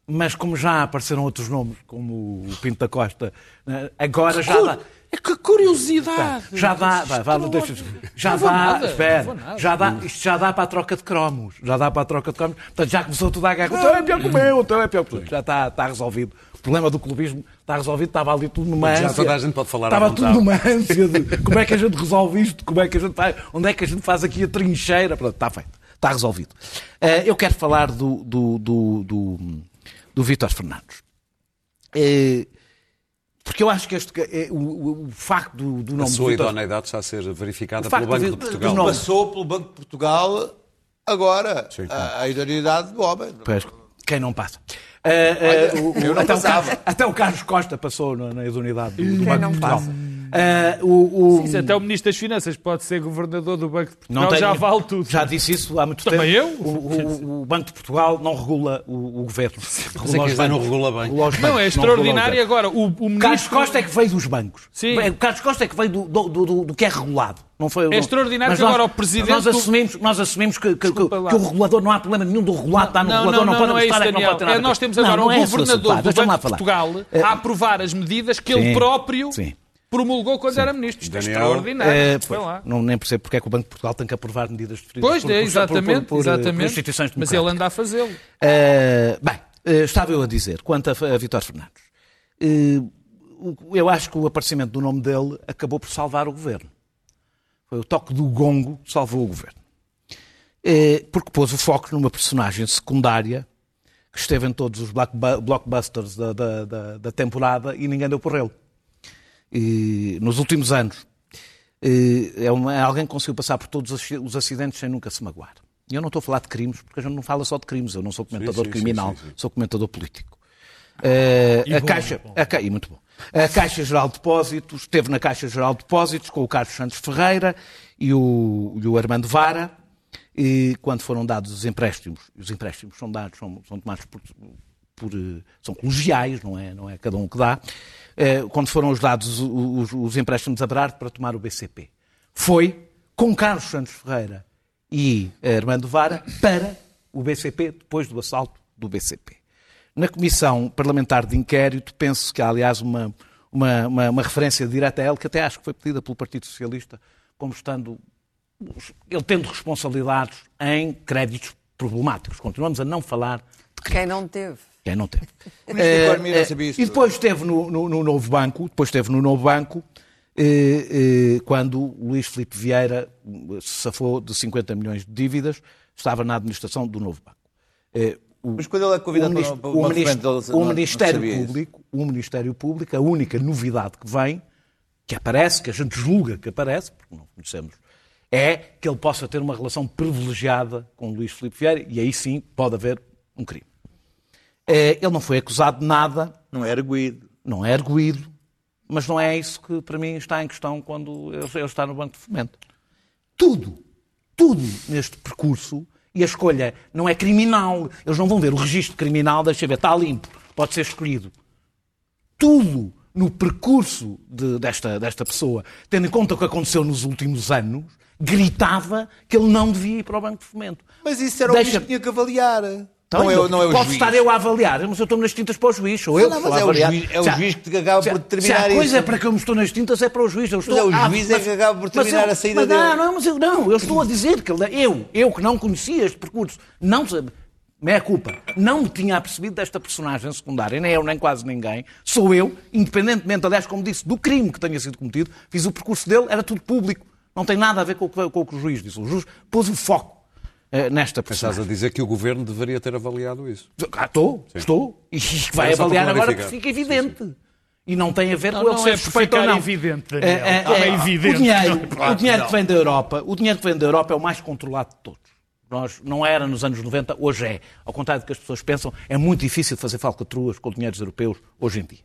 Mas como já apareceram outros nomes, como o Pinto da Costa, eh, agora já dá. É que curiosidade. Já dá, vai, vai, deixa, já dá, nada, espera, nada. já dá, isto já dá para a troca de cromos, já dá para a troca de cromos, portanto já começou tudo a guerra, o teu é pior que o meu, o teu é pior que o teu, já está, está resolvido. O problema do clubismo está resolvido, estava ali tudo numa Já ânsia. toda a gente pode falar Estava tudo numa ânsia de como é que a gente resolve isto, como é que a gente faz, onde é que a gente faz aqui a trincheira, pronto, está feito, está resolvido. Eh, eu quero falar do, do, do, do, do Vítor Fernandes. Eh, porque eu acho que este, eh, o, o- o facto do, do A nome de sua Vítor idoneidade está a ser verificada O pelo Banco de- de do Portugal. nome- Passou pelo Banco de Portugal agora Sim. a, a idoneidade do homem. Pois, quem não passa? Ah, ah, o- o- eu não até, o passava. Carlos, até o Carlos Costa passou na, na idoneidade do, do Banco de Portugal. passa? Ah, o, o- Isso, até o Ministro das Finanças pode ser governador do Banco de Portugal, não tem- já vale tudo. Já disse isso há muito Também tempo. eu? O, o- o Banco de Portugal não regula o, o governo. Regula é que os não bancos. regula bem. Regula Não, bancos, é regula extraordinário. governo. Agora, o, o Carlos Ministro... Costa é que veio dos bancos. Sim. O Carlos Costa é que veio do, do, do- do que é regulado. Não foi, não- extraordinário Mas que agora o Presidente Nós assumimos, nós assumimos que, que- que- que o regulador não há problema nenhum do regulado, está no Não, regulador, não, não, não, pode não é isso, é que não pode ter nada É, nós temos Não, agora não o é governador do Banco de. Portugal Eh, a aprovar as medidas que ele Sim. próprio Sim. Promulgou quando era ministro. Isto é Daniel, extraordinário. É, Foi pois, lá. não, nem percebo porque é que o Banco de Portugal tem que aprovar medidas definidas Pois, por, é, por- exatamente, por, por, por, por exatamente. instituições Mas ele anda a fazê-lo. Eh, bem, eh, estava eu a dizer, quanto a, a Vítor Fernandes, o- eu acho que o aparecimento do nome dele acabou por salvar o governo. Foi o toque do gongo que salvou o governo. Porque pôs o foco numa personagem secundária que esteve em todos os blockbusters da, da- da- da temporada e ninguém deu por ele. E, nos últimos anos, eh, é, uma- é alguém que conseguiu passar por todos os acidentes sem nunca se magoar. E eu não estou a falar de crimes, porque a gente não fala só de crimes. Eu não sou comentador sim, sim, criminal, sim, sim. sou comentador político. Eh, a bom, Caixa, e bom. a Ca- e muito bom. A Caixa Geral de Depósitos, esteve na Caixa Geral de Depósitos com o Carlos Santos Ferreira e o, e o Armando Vara, e quando foram dados os empréstimos, e os empréstimos são dados, são, são tomados por, por, eh, são colegiais, não é, não é cada um que dá, eh, quando foram os dados os, os- os empréstimos a Berardo para tomar o BCP. Foi com Carlos Santos Ferreira e Armando Vara para o BCP, depois do assalto do BCP. Na Comissão Parlamentar de Inquérito, penso que há, aliás, uma, uma, uma, uma referência direta a ele, que até acho que foi pedida pelo Partido Socialista, como estando ele tendo responsabilidades em créditos problemáticos. Continuamos a não falar de Quem não teve? Quem não teve. O Ministro da Economia não Eh, sabia isso E depois esteve no, no- no novo banco, depois esteve no novo banco, eh, eh, quando Luís Filipe Vieira eh, se safou de 50 milhões de dívidas, estava na administração do novo banco. Eh, o- Mas quando ele é convidado o para- o uma ministro- ele o não- não Ministério sabia isso. Público, o Ministério Público, a única novidade que vem, que aparece, que a gente julga que aparece, porque não conhecemos, é que ele possa ter uma relação privilegiada com Luís Filipe Vieira e aí sim pode haver um crime. Eh, Ele não foi acusado de nada, Não é arguído. não é arguído, mas não é isso que para mim está em questão quando ele está no Banco de Fomento. Tudo, tudo neste percurso, e a escolha não é criminal, eles não vão ver o registro criminal, deixa ver, está limpo, pode ser escolhido. Tudo no percurso de- desta, desta pessoa, tendo em conta o que aconteceu nos últimos anos, gritava que ele não devia ir para o Banco de Fomento. Mas isso era o Deixa- juiz que tinha que avaliar. Então, não, é, o- não é o Posso juiz. estar eu a avaliar, mas eu estou nas tintas para o juiz, sou eu Não, mas é o juiz- é o juiz que acaba há- por determinar Se a coisa isso. é para que eu me estou nas tintas, é para o juiz. Eu estou é o juiz é que acaba por mas determinar eu- a saída mas dele. Não, não, mas eu não, eu estou a dizer que ele- eu, eu que não conhecia este percurso, não sabia. Meia culpa. Não me tinha apercebido desta personagem secundária, nem eu, nem quase ninguém. Sou eu, independentemente, aliás, como disse, do crime que tenha sido cometido, fiz o percurso dele, era tudo público. Não tem nada a ver com o que, com o, que o juiz disse. O juiz pôs o foco eh, nesta Estás personagem. a dizer que o governo deveria ter avaliado isso. Ah, estou, estou. E vai Era avaliar agora porque fica evidente. E não tem a ver Não, com ele não ser é suspeito ou não. evidente, Daniel. É, é, É é, evidente. O dinheiro, Claro o dinheiro que que vem da Europa, o dinheiro que vem da Europa é o mais controlado de todos. Nós, não era nos anos 90, hoje é. Ao contrário do que as pessoas pensam, é muito difícil fazer falcatruas com dinheiros europeus hoje em dia.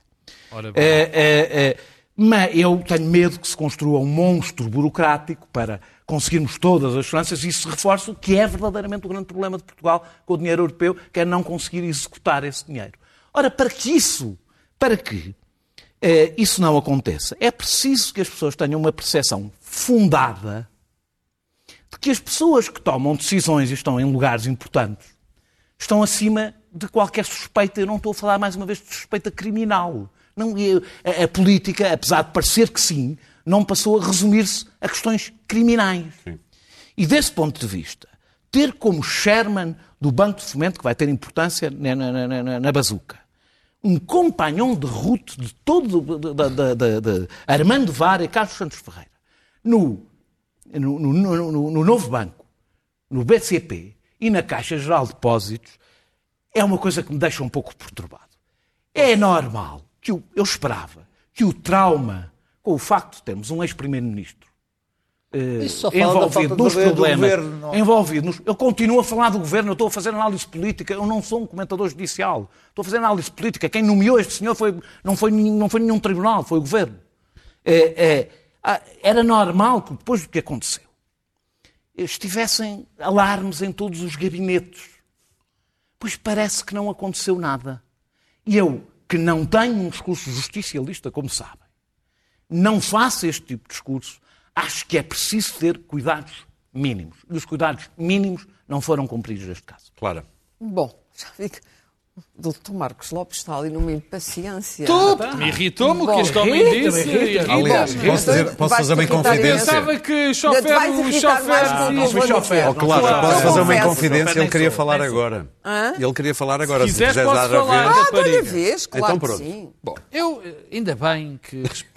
Ora bem. É, é, é, mas eu tenho medo que se construa um monstro burocrático para conseguirmos todas as finanças isso reforça o que é verdadeiramente o grande problema de Portugal com o dinheiro europeu, que é não conseguir executar esse dinheiro. Ora, para que isso, para que eh, isso não aconteça, é preciso que as pessoas tenham uma percepção fundada de que as pessoas que tomam decisões e estão em lugares importantes estão acima de qualquer suspeita. Eu não estou a falar mais uma vez de suspeita criminal. Não, a, a política, apesar de parecer que sim, não passou a resumir-se a questões criminais. E desse ponto de vista, ter como chairman do Banco de Fomento, que vai ter importância na, na, na, na, bazuca, um companhão de ruta de todo, da, da, da, da- Armando Vara e Carlos Santos Ferreira, no, no, no, no- no- no novo banco, no BCP e na Caixa Geral de Depósitos, é uma coisa que me deixa um pouco perturbado. É normal que o- eu esperava que o trauma com o facto de termos um ex-primeiro-ministro eh, envolvido nos problemas, governo, não- envolvido nos... Eu continuo a falar do governo, eu estou a fazer análise política, eu não sou um comentador judicial, estou a fazer análise política. Quem nomeou este senhor foi, não, foi, nenhum- não foi nenhum tribunal, foi o governo. É, é, ah, era normal que depois do que aconteceu estivessem alarmes em todos os gabinetes. Pois parece que não aconteceu nada. E eu, que não tenho um discurso justicialista, como sabem, não faço este tipo de discurso, acho que é preciso ter cuidados mínimos. E os cuidados mínimos não foram cumpridos neste caso. Clara. Bom, já o doutor Marcos Lopes está ali numa impaciência. Me irritou-me o que este homem disse. Aliás, posso, dizer, então posso fazer uma inconfidência? imenso. Pensava que chofer, o chofer... o eu chofer. Oh, claro, Claro. posso fazer uma inconfidência? Ele queria falar agora. Ele queria falar agora. Se quiseres posso dar a falar. Ah, toda vez, claro Então que pronto. sim. Bom, eu ainda bem que, resp-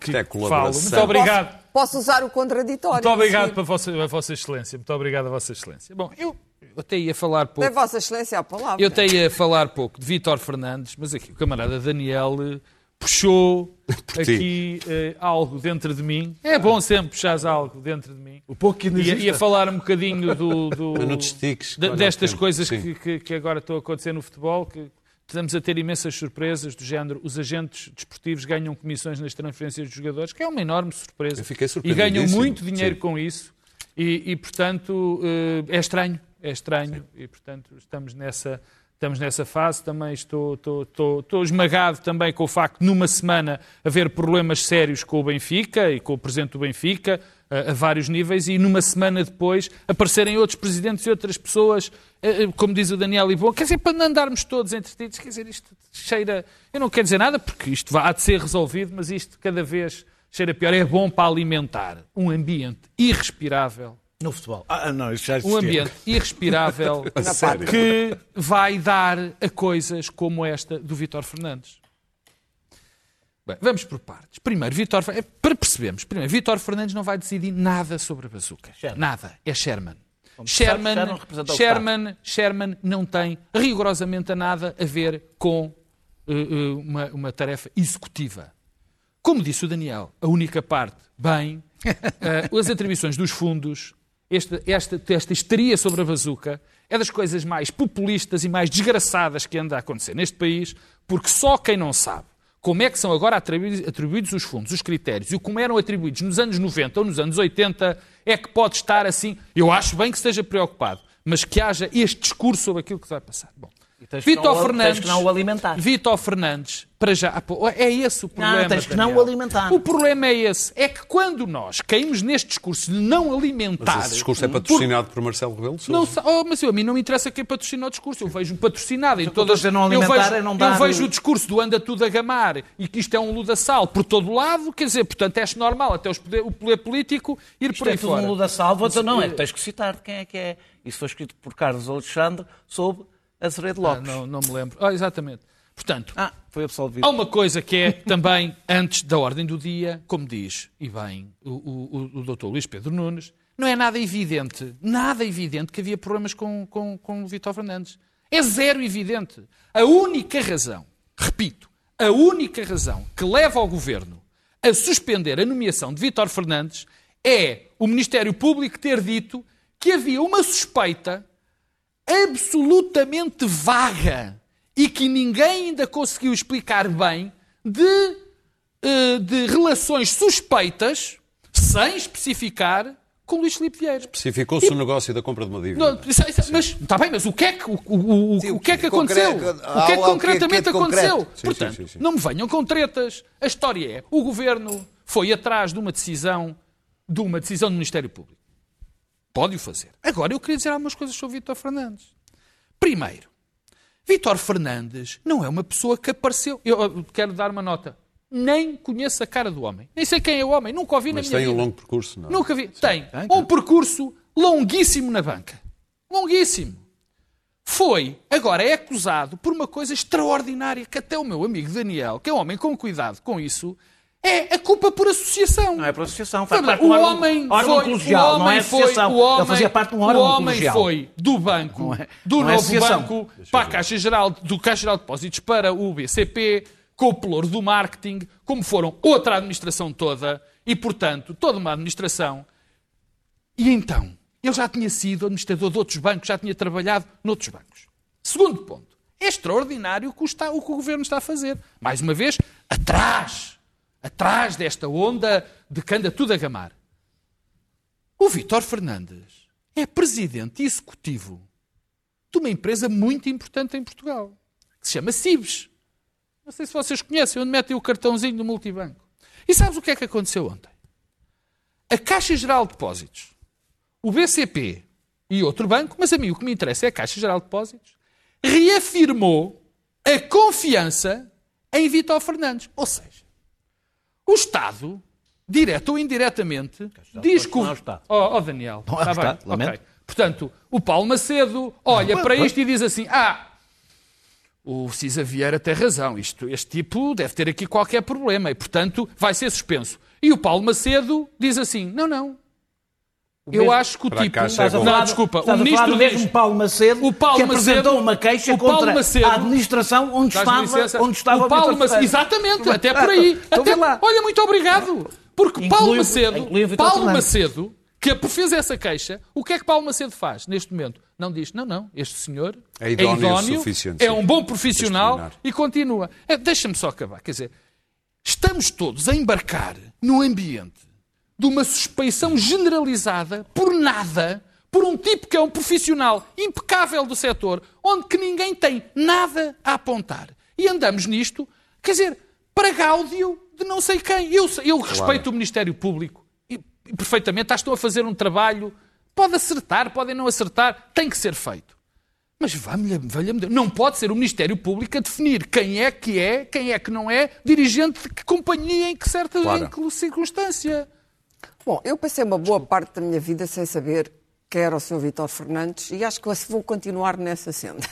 que É falo. Muito obrigado. Posso, usar o contraditório. Muito obrigado para a vossa, a vossa Excelência. Muito obrigado a Vossa Excelência. Bom, eu, eu até ia falar É pouco. Vossa Excelência a palavra. Eu até ia falar pouco de Vítor Fernandes, mas aqui o camarada Daniel eh, puxou aqui eh, algo dentro de mim. É bom sempre puxares algo dentro de mim. O pouco que ainda Ia, ia falar um bocadinho do, do- de- o destas coisas que, que- que agora estão a acontecer no futebol, que estamos a ter imensas surpresas do género. Os agentes desportivos ganham comissões nas transferências dos jogadores, que é uma enorme surpresa. Eu fiquei e ganham muito dinheiro Sim. com isso. E, e, portanto, eh, é estranho. É estranho. E, portanto, estamos nessa... Estamos nessa fase, também estou, estou, estou, estou esmagado também com o facto de numa semana haver problemas sérios com o Benfica e com o presidente do Benfica, a, a vários níveis, e numa semana depois aparecerem outros presidentes e outras pessoas, eh, eh, como diz o Daniel Libon, quer dizer, para não andarmos todos entretidos, quer dizer, isto cheira... Eu não quero dizer nada, porque isto há de ser resolvido, mas isto cada vez cheira pior. É bom para alimentar um ambiente irrespirável No futebol. Ah, não, isso já um existia. ambiente irrespirável que vai dar a coisas como esta do Vítor Fernandes. Bem, vamos por partes. Primeiro, Vítor, Fer- para percebermos, primeiro, Vítor Fernandes não vai decidir nada sobre a bazuca. Sherman. Nada. É Sherman. Sherman, Sherman Sherman, Sherman não tem rigorosamente nada a ver com eh, eh, uma, uma tarefa executiva. Como disse o Daniel, a única parte, bem, eh, as atribuições dos fundos, esta, esta, esta histeria sobre a bazuca, é das coisas mais populistas e mais desgraçadas que anda a acontecer neste país, porque só quem não sabe como é que são agora atribuídos, os fundos, os critérios, e como eram atribuídos nos anos 90 ou nos anos 80, é que pode estar assim. Eu acho bem que esteja preocupado, mas que haja este discurso sobre aquilo que vai passar. Bom, Tens que Vítor não o- tens Fernandes. que não o alimentar. Vítor Fernandes, para já. ah, pô, É esse o problema. tens que Daniel. não o alimentar. O problema é esse. É que quando nós caímos neste discurso de não alimentar. Mas esse discurso é patrocinado por Marcelo Rebelo de Não, Sousa. sa- oh, mas eu, a mim não me interessa quem patrocina o discurso. Eu vejo um patrocinado em Então, todas... dizer não eu alimentar vejo, é não eu vejo o discurso do anda tudo a gamar e que isto é um luda-sal por todo lado. Quer dizer, portanto, é normal até os poder- o poder político ir Isto por aí é tudo fora. um luda salvo. Então, não, é eh, que tens que citar de quem é que é. Isso foi escrito por Carlos Alexandre sob Azeredo Ah, Lopes. não, não me lembro. Ah, exatamente. Portanto, Ah, foi absolvido. Há uma coisa que é também antes da ordem do dia, como diz, e bem, o, o, o doutor Luís Pedro Nunes, não é nada evidente, nada evidente que havia problemas com, com, com o Vítor Fernandes. É zero evidente. A única razão, repito, a única razão que leva ao governo a suspender a nomeação de Vítor Fernandes é o Ministério Público ter dito que havia uma suspeita absolutamente vaga e que ninguém ainda conseguiu explicar bem de, eh, de relações suspeitas, sem especificar, com Luís Filipe Vieira. Especificou-se o negócio da compra de uma dívida. Não, isso- isso- mas está bem, mas o que é que, o, o- o- Sim, o que, é que concreto- aconteceu? há o que é que que é- que é concretamente de concreto. aconteceu? Sim, Portanto, sim, sim, sim. não me venham com tretas. A história é: o governo foi atrás de uma decisão, de uma decisão do Ministério Público. Pode o fazer. Agora eu queria dizer algumas coisas sobre Vítor Fernandes. Primeiro, Vítor Fernandes não é uma pessoa que apareceu. Eu quero dar uma nota. Nem conheço a cara do homem. Nem sei quem é o homem. Nunca ouvi Mas na minha tem um vida. longo percurso, não? Nunca vi. Tem. Um percurso longuíssimo na banca. Longuíssimo. Foi, agora é acusado por uma coisa extraordinária que até o meu amigo Daniel, que é um homem com cuidado com isso, é a culpa por associação. Não é por associação, faz Vamos parte um o órgão- homem órgão foi, colegial, o não é homem foi, associação. o homem, Ele fazia parte de um o órgão homem colegial. foi do banco, é- do é novo associação. banco para a Caixa Geral, do Caixa Geral de Depósitos para o BCP, com o pelouro do marketing, como foram outra administração toda, e portanto, toda uma administração. E então, ele já tinha sido administrador de outros bancos, já tinha trabalhado noutros bancos. Segundo ponto, é extraordinário o que o, está- o que o governo está a fazer. Mais uma vez, atrás, atrás desta onda de que anda tudo a gamar. O Vítor Fernandes é presidente executivo de uma empresa muito importante em Portugal, que se chama Cibes. Não sei se vocês conhecem, onde metem o cartãozinho do multibanco. E sabes o que é que aconteceu ontem? A Caixa Geral de Depósitos, o BCP e outro banco, mas a mim o que me interessa é a Caixa Geral de Depósitos, reafirmou a confiança em Vítor Fernandes. Ou seja, o Estado, direto ou indiretamente, diz que o... não é o Estado. Oh, oh, Daniel, Não é o está bem, Estado, lamento. ok. Portanto, o Paulo Macedo olha para isto e diz assim, ah, o Cisa Vieira tem razão, isto, este tipo deve ter aqui qualquer problema e, portanto, vai ser suspenso. E o Paulo Macedo diz assim, não, não, eu mesmo- acho que o tipo... É Estás a falar Não, desculpa, o ministro diz... mesmo Paulo Macedo, O Paulo que Macedo- apresentou uma queixa contra Macedo- a administração onde estava, licença? onde estava o Paulo Macedo. Exatamente, até por aí. Então Até- lá. olha, muito obrigado. Porque Inclui Paulo Macedo, Paulo. Macedo, que fez essa queixa, o que é que Paulo Macedo faz neste momento? Não diz, não, não, este senhor É idóneo o suficiente, é um bom profissional e continua. É, Deixa-me só acabar. Quer dizer, estamos todos a embarcar num ambiente de uma suspeição generalizada por nada, por um tipo que é um profissional impecável do setor, onde que ninguém tem nada a apontar. E andamos nisto, quer dizer, para gáudio de não sei quem. Eu, eu respeito o Ministério Público e, perfeitamente, estão a fazer um trabalho. Pode acertar, podem não acertar, tem que ser feito. Mas valha- valha-me Deus, não pode ser o Ministério Público a definir quem é que é, quem é que não é, dirigente de que companhia, em que certa Claro. em que circunstância. Bom, eu passei uma boa parte da minha vida sem saber quem era o Sr. Vítor Fernandes e acho que vou continuar nessa senda.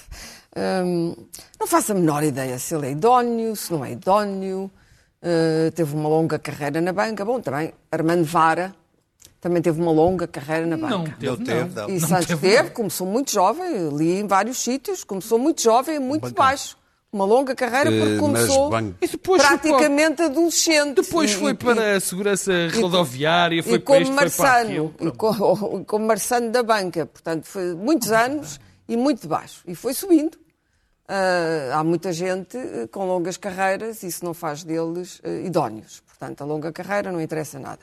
Hum, não faço a menor ideia se ele é idóneo, se não é idóneo. Uh, teve uma longa carreira na banca. Bom, também Armando Vara também teve uma longa carreira na banca. Não Não teve, teve, não. E Não Santos teve, teve, começou muito jovem, li em vários sítios, começou muito jovem e muito baixo. Uma longa carreira porque Eh, começou E praticamente adolescente. Depois E- foi e- para a segurança rodoviária, foi e para como isto, foi para aquilo. Marçano, e como, Marçano da banca. Portanto, foi muitos anos e muito baixo. E foi subindo. Ah, há muita gente eh, com longas carreiras, isso não faz deles eh, idóneos. Portanto, a longa carreira não interessa nada.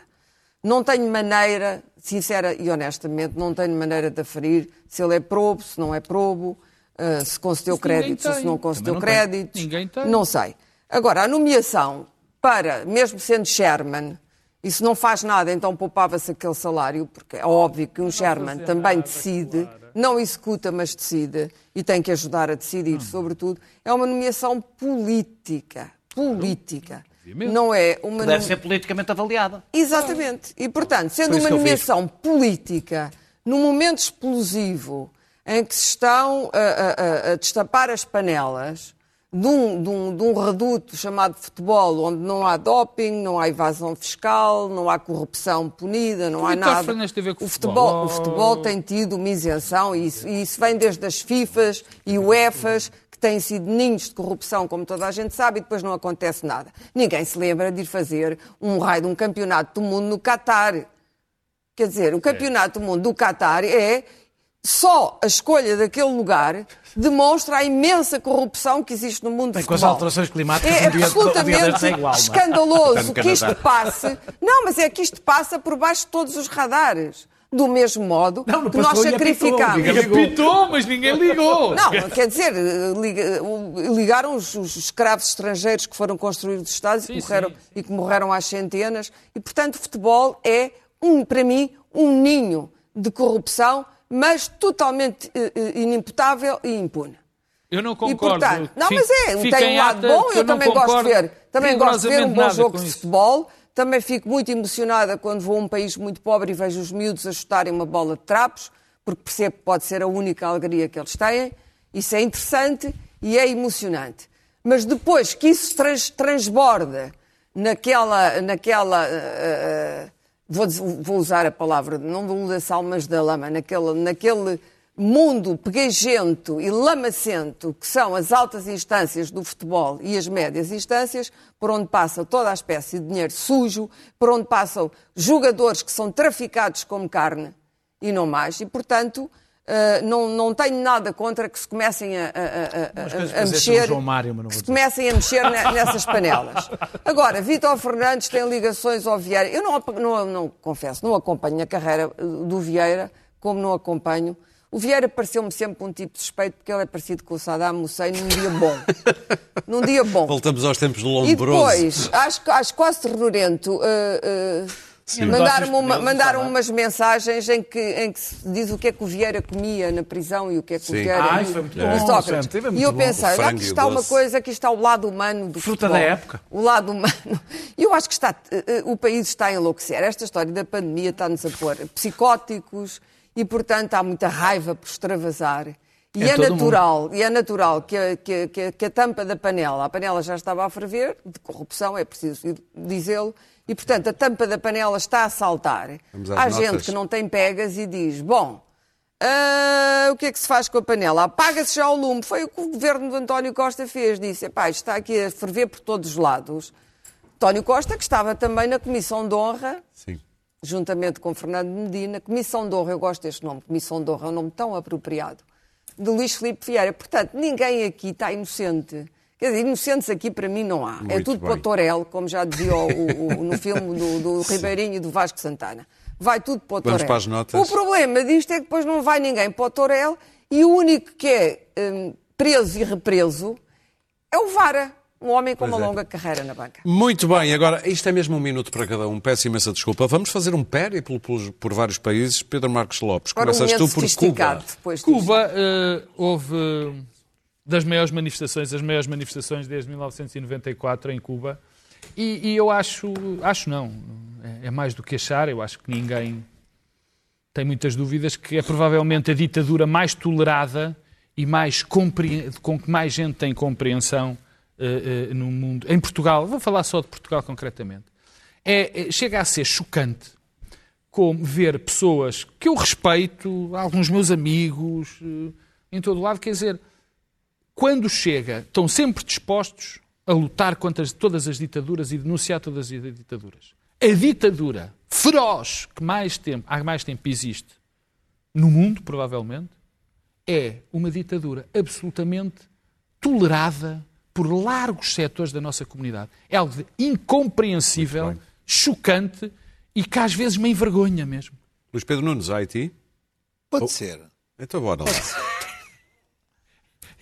Não tenho maneira, sincera e honestamente, não tenho maneira de aferir se ele é probo, se não é probo, ah, se concedeu créditos ou se não concedeu tem. créditos. Ninguém tem. Não sei. Agora, a nomeação para, mesmo sendo Sherman, isso não faz nada, então poupava-se aquele salário, porque é óbvio que um Sherman também decide, não executa, mas decide, e tem que ajudar a decidir, sobretudo. É uma nomeação política. Política. Não é uma Deve ser politicamente avaliada. Exatamente. E, portanto, sendo uma nomeação política, num momento explosivo, em que se estão a, a- a- destapar as panelas de um, de um- de um reduto chamado futebol, onde não há doping, não há evasão fiscal, não há corrupção punida, não O há Vítor nada. O, o futebol, futebol. o futebol tem tido uma isenção, e isso, e isso vem desde as FIFAs e UEFAs, que têm sido ninhos de corrupção, como toda a gente sabe, e depois não acontece nada. Ninguém se lembra de ir fazer um raio de um campeonato do mundo no Catar. Quer dizer, o campeonato do mundo do Catar é só a escolha daquele lugar demonstra a imensa corrupção que existe no mundo Bem, com as alterações climáticas, É um dia- um dia absolutamente é igual, é? escandaloso que isto passe. Não, mas é que isto passa por baixo de todos os radares. Do mesmo modo Não, não que nós passou e apitou, mas ninguém ligou. Não, quer dizer, liga- ligaram os, os escravos estrangeiros que foram construir os Estados e, Sim, que morreram, sim, e que morreram às centenas. E, portanto, o futebol é, um, para mim, um ninho de corrupção, mas totalmente eh, eh, inimputável e impune. Eu não E, concordo. portanto, não, mas é, tem em um lado bom, eu não também gosto de ver, também gosto de ver um bom jogo de futebol. Também fico muito emocionada quando vou a um país muito pobre e vejo os miúdos a chutarem uma bola de trapos, porque percebo que pode ser a única alegria que eles têm. Isso é interessante e é emocionante. Mas depois que isso trans- transborda naquela, naquela eh, vou, vou usar a palavra, não do lamaçal, mas da lama, naquele, naquele mundo pegajento e lamacento que são as altas instâncias do futebol e as médias instâncias, por onde passa toda a espécie de dinheiro sujo, por onde passam jogadores que são traficados como carne e não mais, e portanto. Eh, não, não tenho nada contra que se comecem a, a- a- a- mexer Mário, mas não que se comecem a mexer ne- nessas panelas. Agora, Vítor Fernandes tem ligações ao Vieira. Eu não, não, não confesso, não acompanho a carreira eh, do Vieira, como não acompanho. O Vieira pareceu-me sempre um tipo suspeito, porque ele é parecido com o Saddam Hussein num dia bom. num dia bom. Voltamos aos tempos do E Lombroso. depois, acho, acho quase terrorento, eh, mandaram-me uma- mandaram umas mensagens em que, em que se diz o que é que o Vieira comia na prisão e o que é que o. Vieira... Ah, e- isso foi muito bom, Sócrates. Muito E eu bom. pensei, aqui está uma coisa, aqui está o lado humano do Fruta futebol. da época. O lado humano. E eu acho que está, eh, eh, o país está a enlouquecer. Esta história da pandemia está-nos a pôr psicóticos e, portanto, há muita raiva por extravasar. E É é, natural, e é natural que a, que, a- que a- que a tampa da panela, a panela já estava a ferver, de corrupção, é preciso dizê-lo, e portanto a tampa da panela está a saltar. Há notas. gente que não tem pegas e diz, bom, ah, o que é que se faz com a panela? Apaga-se já o lume. Foi o que o governo de António Costa fez. Disse, "Epá, isto está aqui a ferver por todos os lados. António Costa, que estava também na Comissão de Honra, Sim. juntamente com Fernando Medina, Comissão de Honra, eu gosto deste nome, Comissão de Honra, é um nome tão apropriado, de Luís Filipe Vieira. Portanto, ninguém aqui está inocente. Quer dizer, inocentes aqui para mim não há. é Muito tudo bem. para o Torel, como já dizia o- o- no filme do, do Ribeirinho e do Vasco Santana. Vai tudo para o Vamos Torel. para as notas. O problema disto é que depois não vai ninguém para o Torel e o único que é hum, preso e represo é o Vara, um homem com Pois uma é. longa carreira na banca. Muito bem, agora isto é mesmo um minuto para cada um. Peço imensa desculpa. Vamos fazer um périplo por, por vários países. Pedro Marcos Lopes, um começas momento tu por Cuba. Cuba eh, houve das maiores manifestações, as maiores manifestações desde 1994 em Cuba. E, e eu acho, acho não, é, é mais do que achar, eu acho que ninguém tem muitas dúvidas que é provavelmente a ditadura mais tolerada e mais com que mais gente tem compreensão eh, eh, no mundo. Em Portugal, vou falar só de Portugal concretamente. É, é- chega a ser chocante como ver pessoas que eu respeito, alguns meus amigos, eh, em todo lado, quer dizer, quando chega, estão sempre dispostos a lutar contra as- todas as ditaduras e denunciar todas as ditaduras. A ditadura feroz que mais tempo, há mais tempo existe no mundo, provavelmente, é uma ditadura absolutamente tolerada por largos setores da nossa comunidade. É algo de incompreensível, chocante e que às vezes me envergonha mesmo. Luís Pedro Nunes, Haiti. Pode ser. Então bora lá.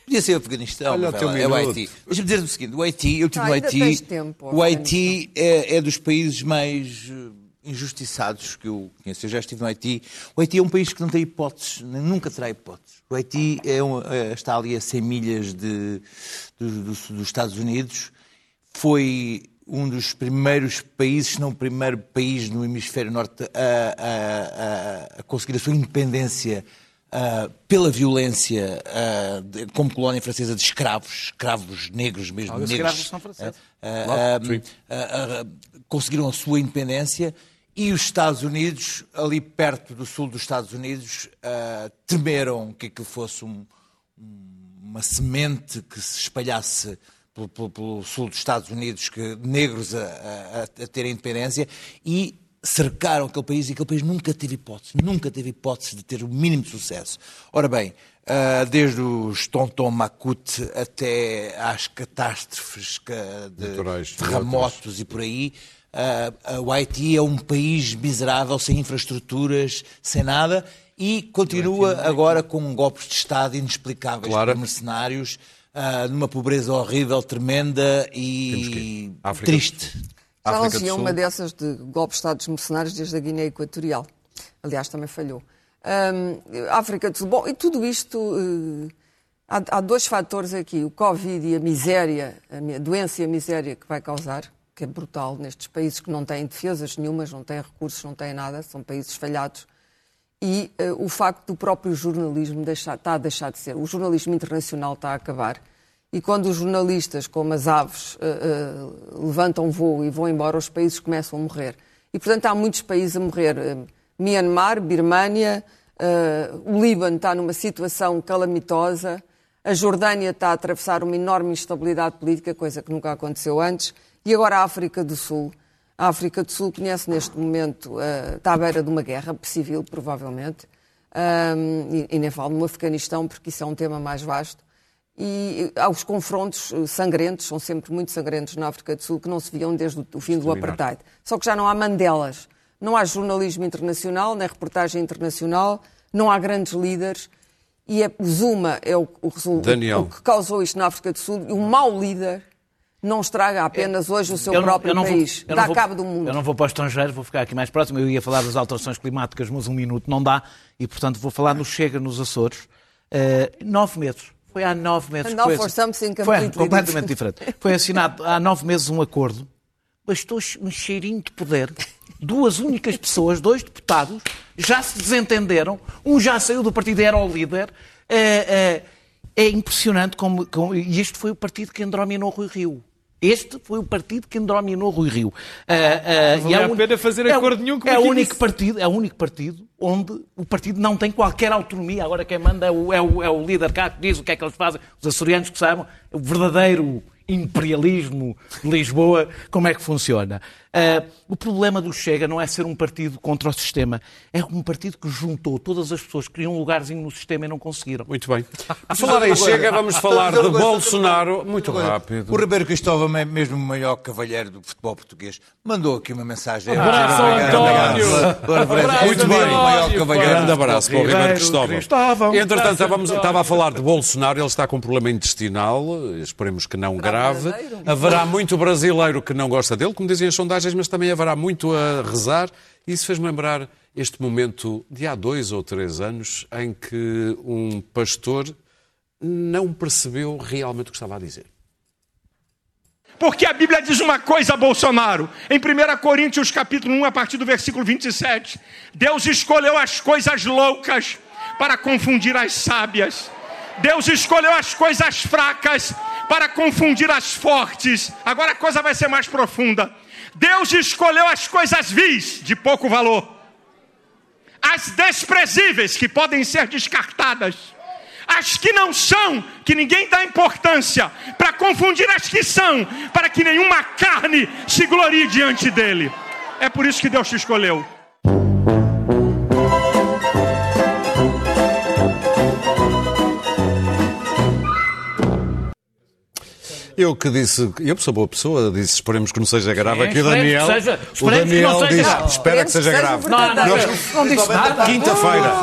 Podia ser o Afeganistão, Olha lá, é o. Haiti. Deixa-me dizer o seguinte: o Haiti, eu estive Ah, no Haiti. tempo, o Haiti é, é dos países mais eh, injustiçados que eu conheço. Eu já estive no Haiti. O Haiti é um país que não tem hipóteses, nunca terá hipóteses. O Haiti é um- é- está ali a 100 milhas de, do- do- dos Estados Unidos. Foi um dos primeiros países, se não o primeiro país no hemisfério norte a, a- a- a conseguir a sua independência ah, pela violência ah, de- como colónia francesa de escravos, escravos negros mesmo. Os negros, escravos são franceses. ah, conseguiram a sua independência e os Estados Unidos, ali perto do sul dos Estados Unidos, temeram que aquilo fosse um, uma semente que se espalhasse pelo, pelo- pelo sul dos Estados Unidos, que negros a, a, a terem independência, e cercaram aquele país e aquele país nunca teve hipótese, nunca teve hipótese de ter o mínimo de sucesso. Ora bem, ah, desde os Tonton Makut até às catástrofes ca- de Naturais, terremotos e por aí, ah, ah, o Haiti é um país miserável, sem infraestruturas, sem nada, e continua agora com golpes de Estado inexplicáveis Claro. mercenários, ah, numa pobreza horrível, tremenda e triste. Já não África se do ia Sul. uma dessas de golpes de Estados mercenários desde a Guiné Equatorial. Aliás, também falhou. Hum, África do Sul. Bom, e tudo isto. eh, há, há dois fatores aqui: o Covid e a miséria, a doença e a miséria que vai causar, que é brutal nestes países que não têm defesas nenhumas, não têm recursos, não têm nada, são países falhados. E eh, o facto do próprio jornalismo deixar, está a deixar de ser. O jornalismo internacional está a acabar. E quando os jornalistas, como as aves, eh, eh, levantam voo e vão embora, os países começam a morrer. E, portanto, há muitos países a morrer. Eh, Myanmar, Birmânia, o Líbano está numa situação calamitosa, a Jordânia está a atravessar uma enorme instabilidade política, coisa que nunca aconteceu antes, e agora a África do Sul. A África do Sul conhece neste momento, está à beira de uma guerra civil, provavelmente, e, e nem falo no Afeganistão, porque isso é um tema mais vasto. E eh, há os confrontos eh, sangrentos, são sempre muito sangrentos na África do Sul, que não se viam desde o, o fim do apartheid. Só que já não há Mandelas, não há jornalismo internacional, nem reportagem internacional, não há grandes líderes. E é, o Zuma é o, o, o que causou isto na África do Sul. E um mau líder não estraga apenas hoje o seu Eu não- próprio vou- país, não dá vou- cabo do mundo. Eu não vou para o estrangeiro, vou ficar aqui mais próximo. Eu ia falar das alterações climáticas, mas um minuto não dá. E, portanto, vou falar no Chega, nos Açores. Eh, nove meses. Foi há nove meses. Foi Foi completamente diferente. Foi assinado há nove meses um acordo. Bastou um cheirinho de poder. Duas únicas pessoas, dois deputados, já se desentenderam. Um já saiu do partido e era o líder. Eh, eh, é impressionante como, como- E este foi o partido que endrominou Rui Rio. Este foi o partido que endrominou Rui Rio. Ah, ah, Não e é a pena fazer é acordo nenhum com é o único disse. partido É o único partido onde o partido não tem qualquer autonomia. Agora quem manda é o, é o, é o líder cá que diz o que é que eles fazem. Os açorianos que sabem o verdadeiro imperialismo de Lisboa, como é que funciona. Ah, o problema do Chega não é ser um partido contra o sistema, é um partido que juntou todas as pessoas que queriam um lugarzinho no sistema e não conseguiram. Muito bem. Por falar em Chega, vamos falar de Bolsonaro. Muito O rápido. Ribeiro Cristóvão, é mesmo o maior cavalheiro do futebol português, mandou aqui uma mensagem. Abraço, António! Muito bem, o maior cavalheiro. Grande abraço para o Ribeiro Cristóvão. Cristóvão. Entretanto, estávamos- estava a falar de Bolsonaro, ele está com um problema intestinal, esperemos que não grave. Haverá muito brasileiro que não gosta dele, como dizem as sondagens, mas também haverá muito a rezar. Isso fez-me lembrar este momento de há dois ou três anos em que um pastor não percebeu realmente o que estava a dizer. Porque a Bíblia diz uma coisa, Bolsonaro, em 1 Coríntios capítulo 1, a partir do versículo 27. Deus escolheu as coisas loucas para confundir as sábias. Deus escolheu as coisas fracas para confundir as fortes. Agora a coisa vai ser mais profunda. Deus escolheu as coisas vis, de pouco valor. As desprezíveis, que podem ser descartadas as que não são, que ninguém dá importância, para confundir as que são, para que nenhuma carne se glorie diante dele. É por isso que Deus te escolheu. Eu que disse, eu sou boa pessoa, disse esperemos que não seja grave. Sim, Aqui o Daniel, que seja- o esperemos que não Daniel seja grave. espera que seja grave. Não, não, não, não disse nada. Quinta-feira.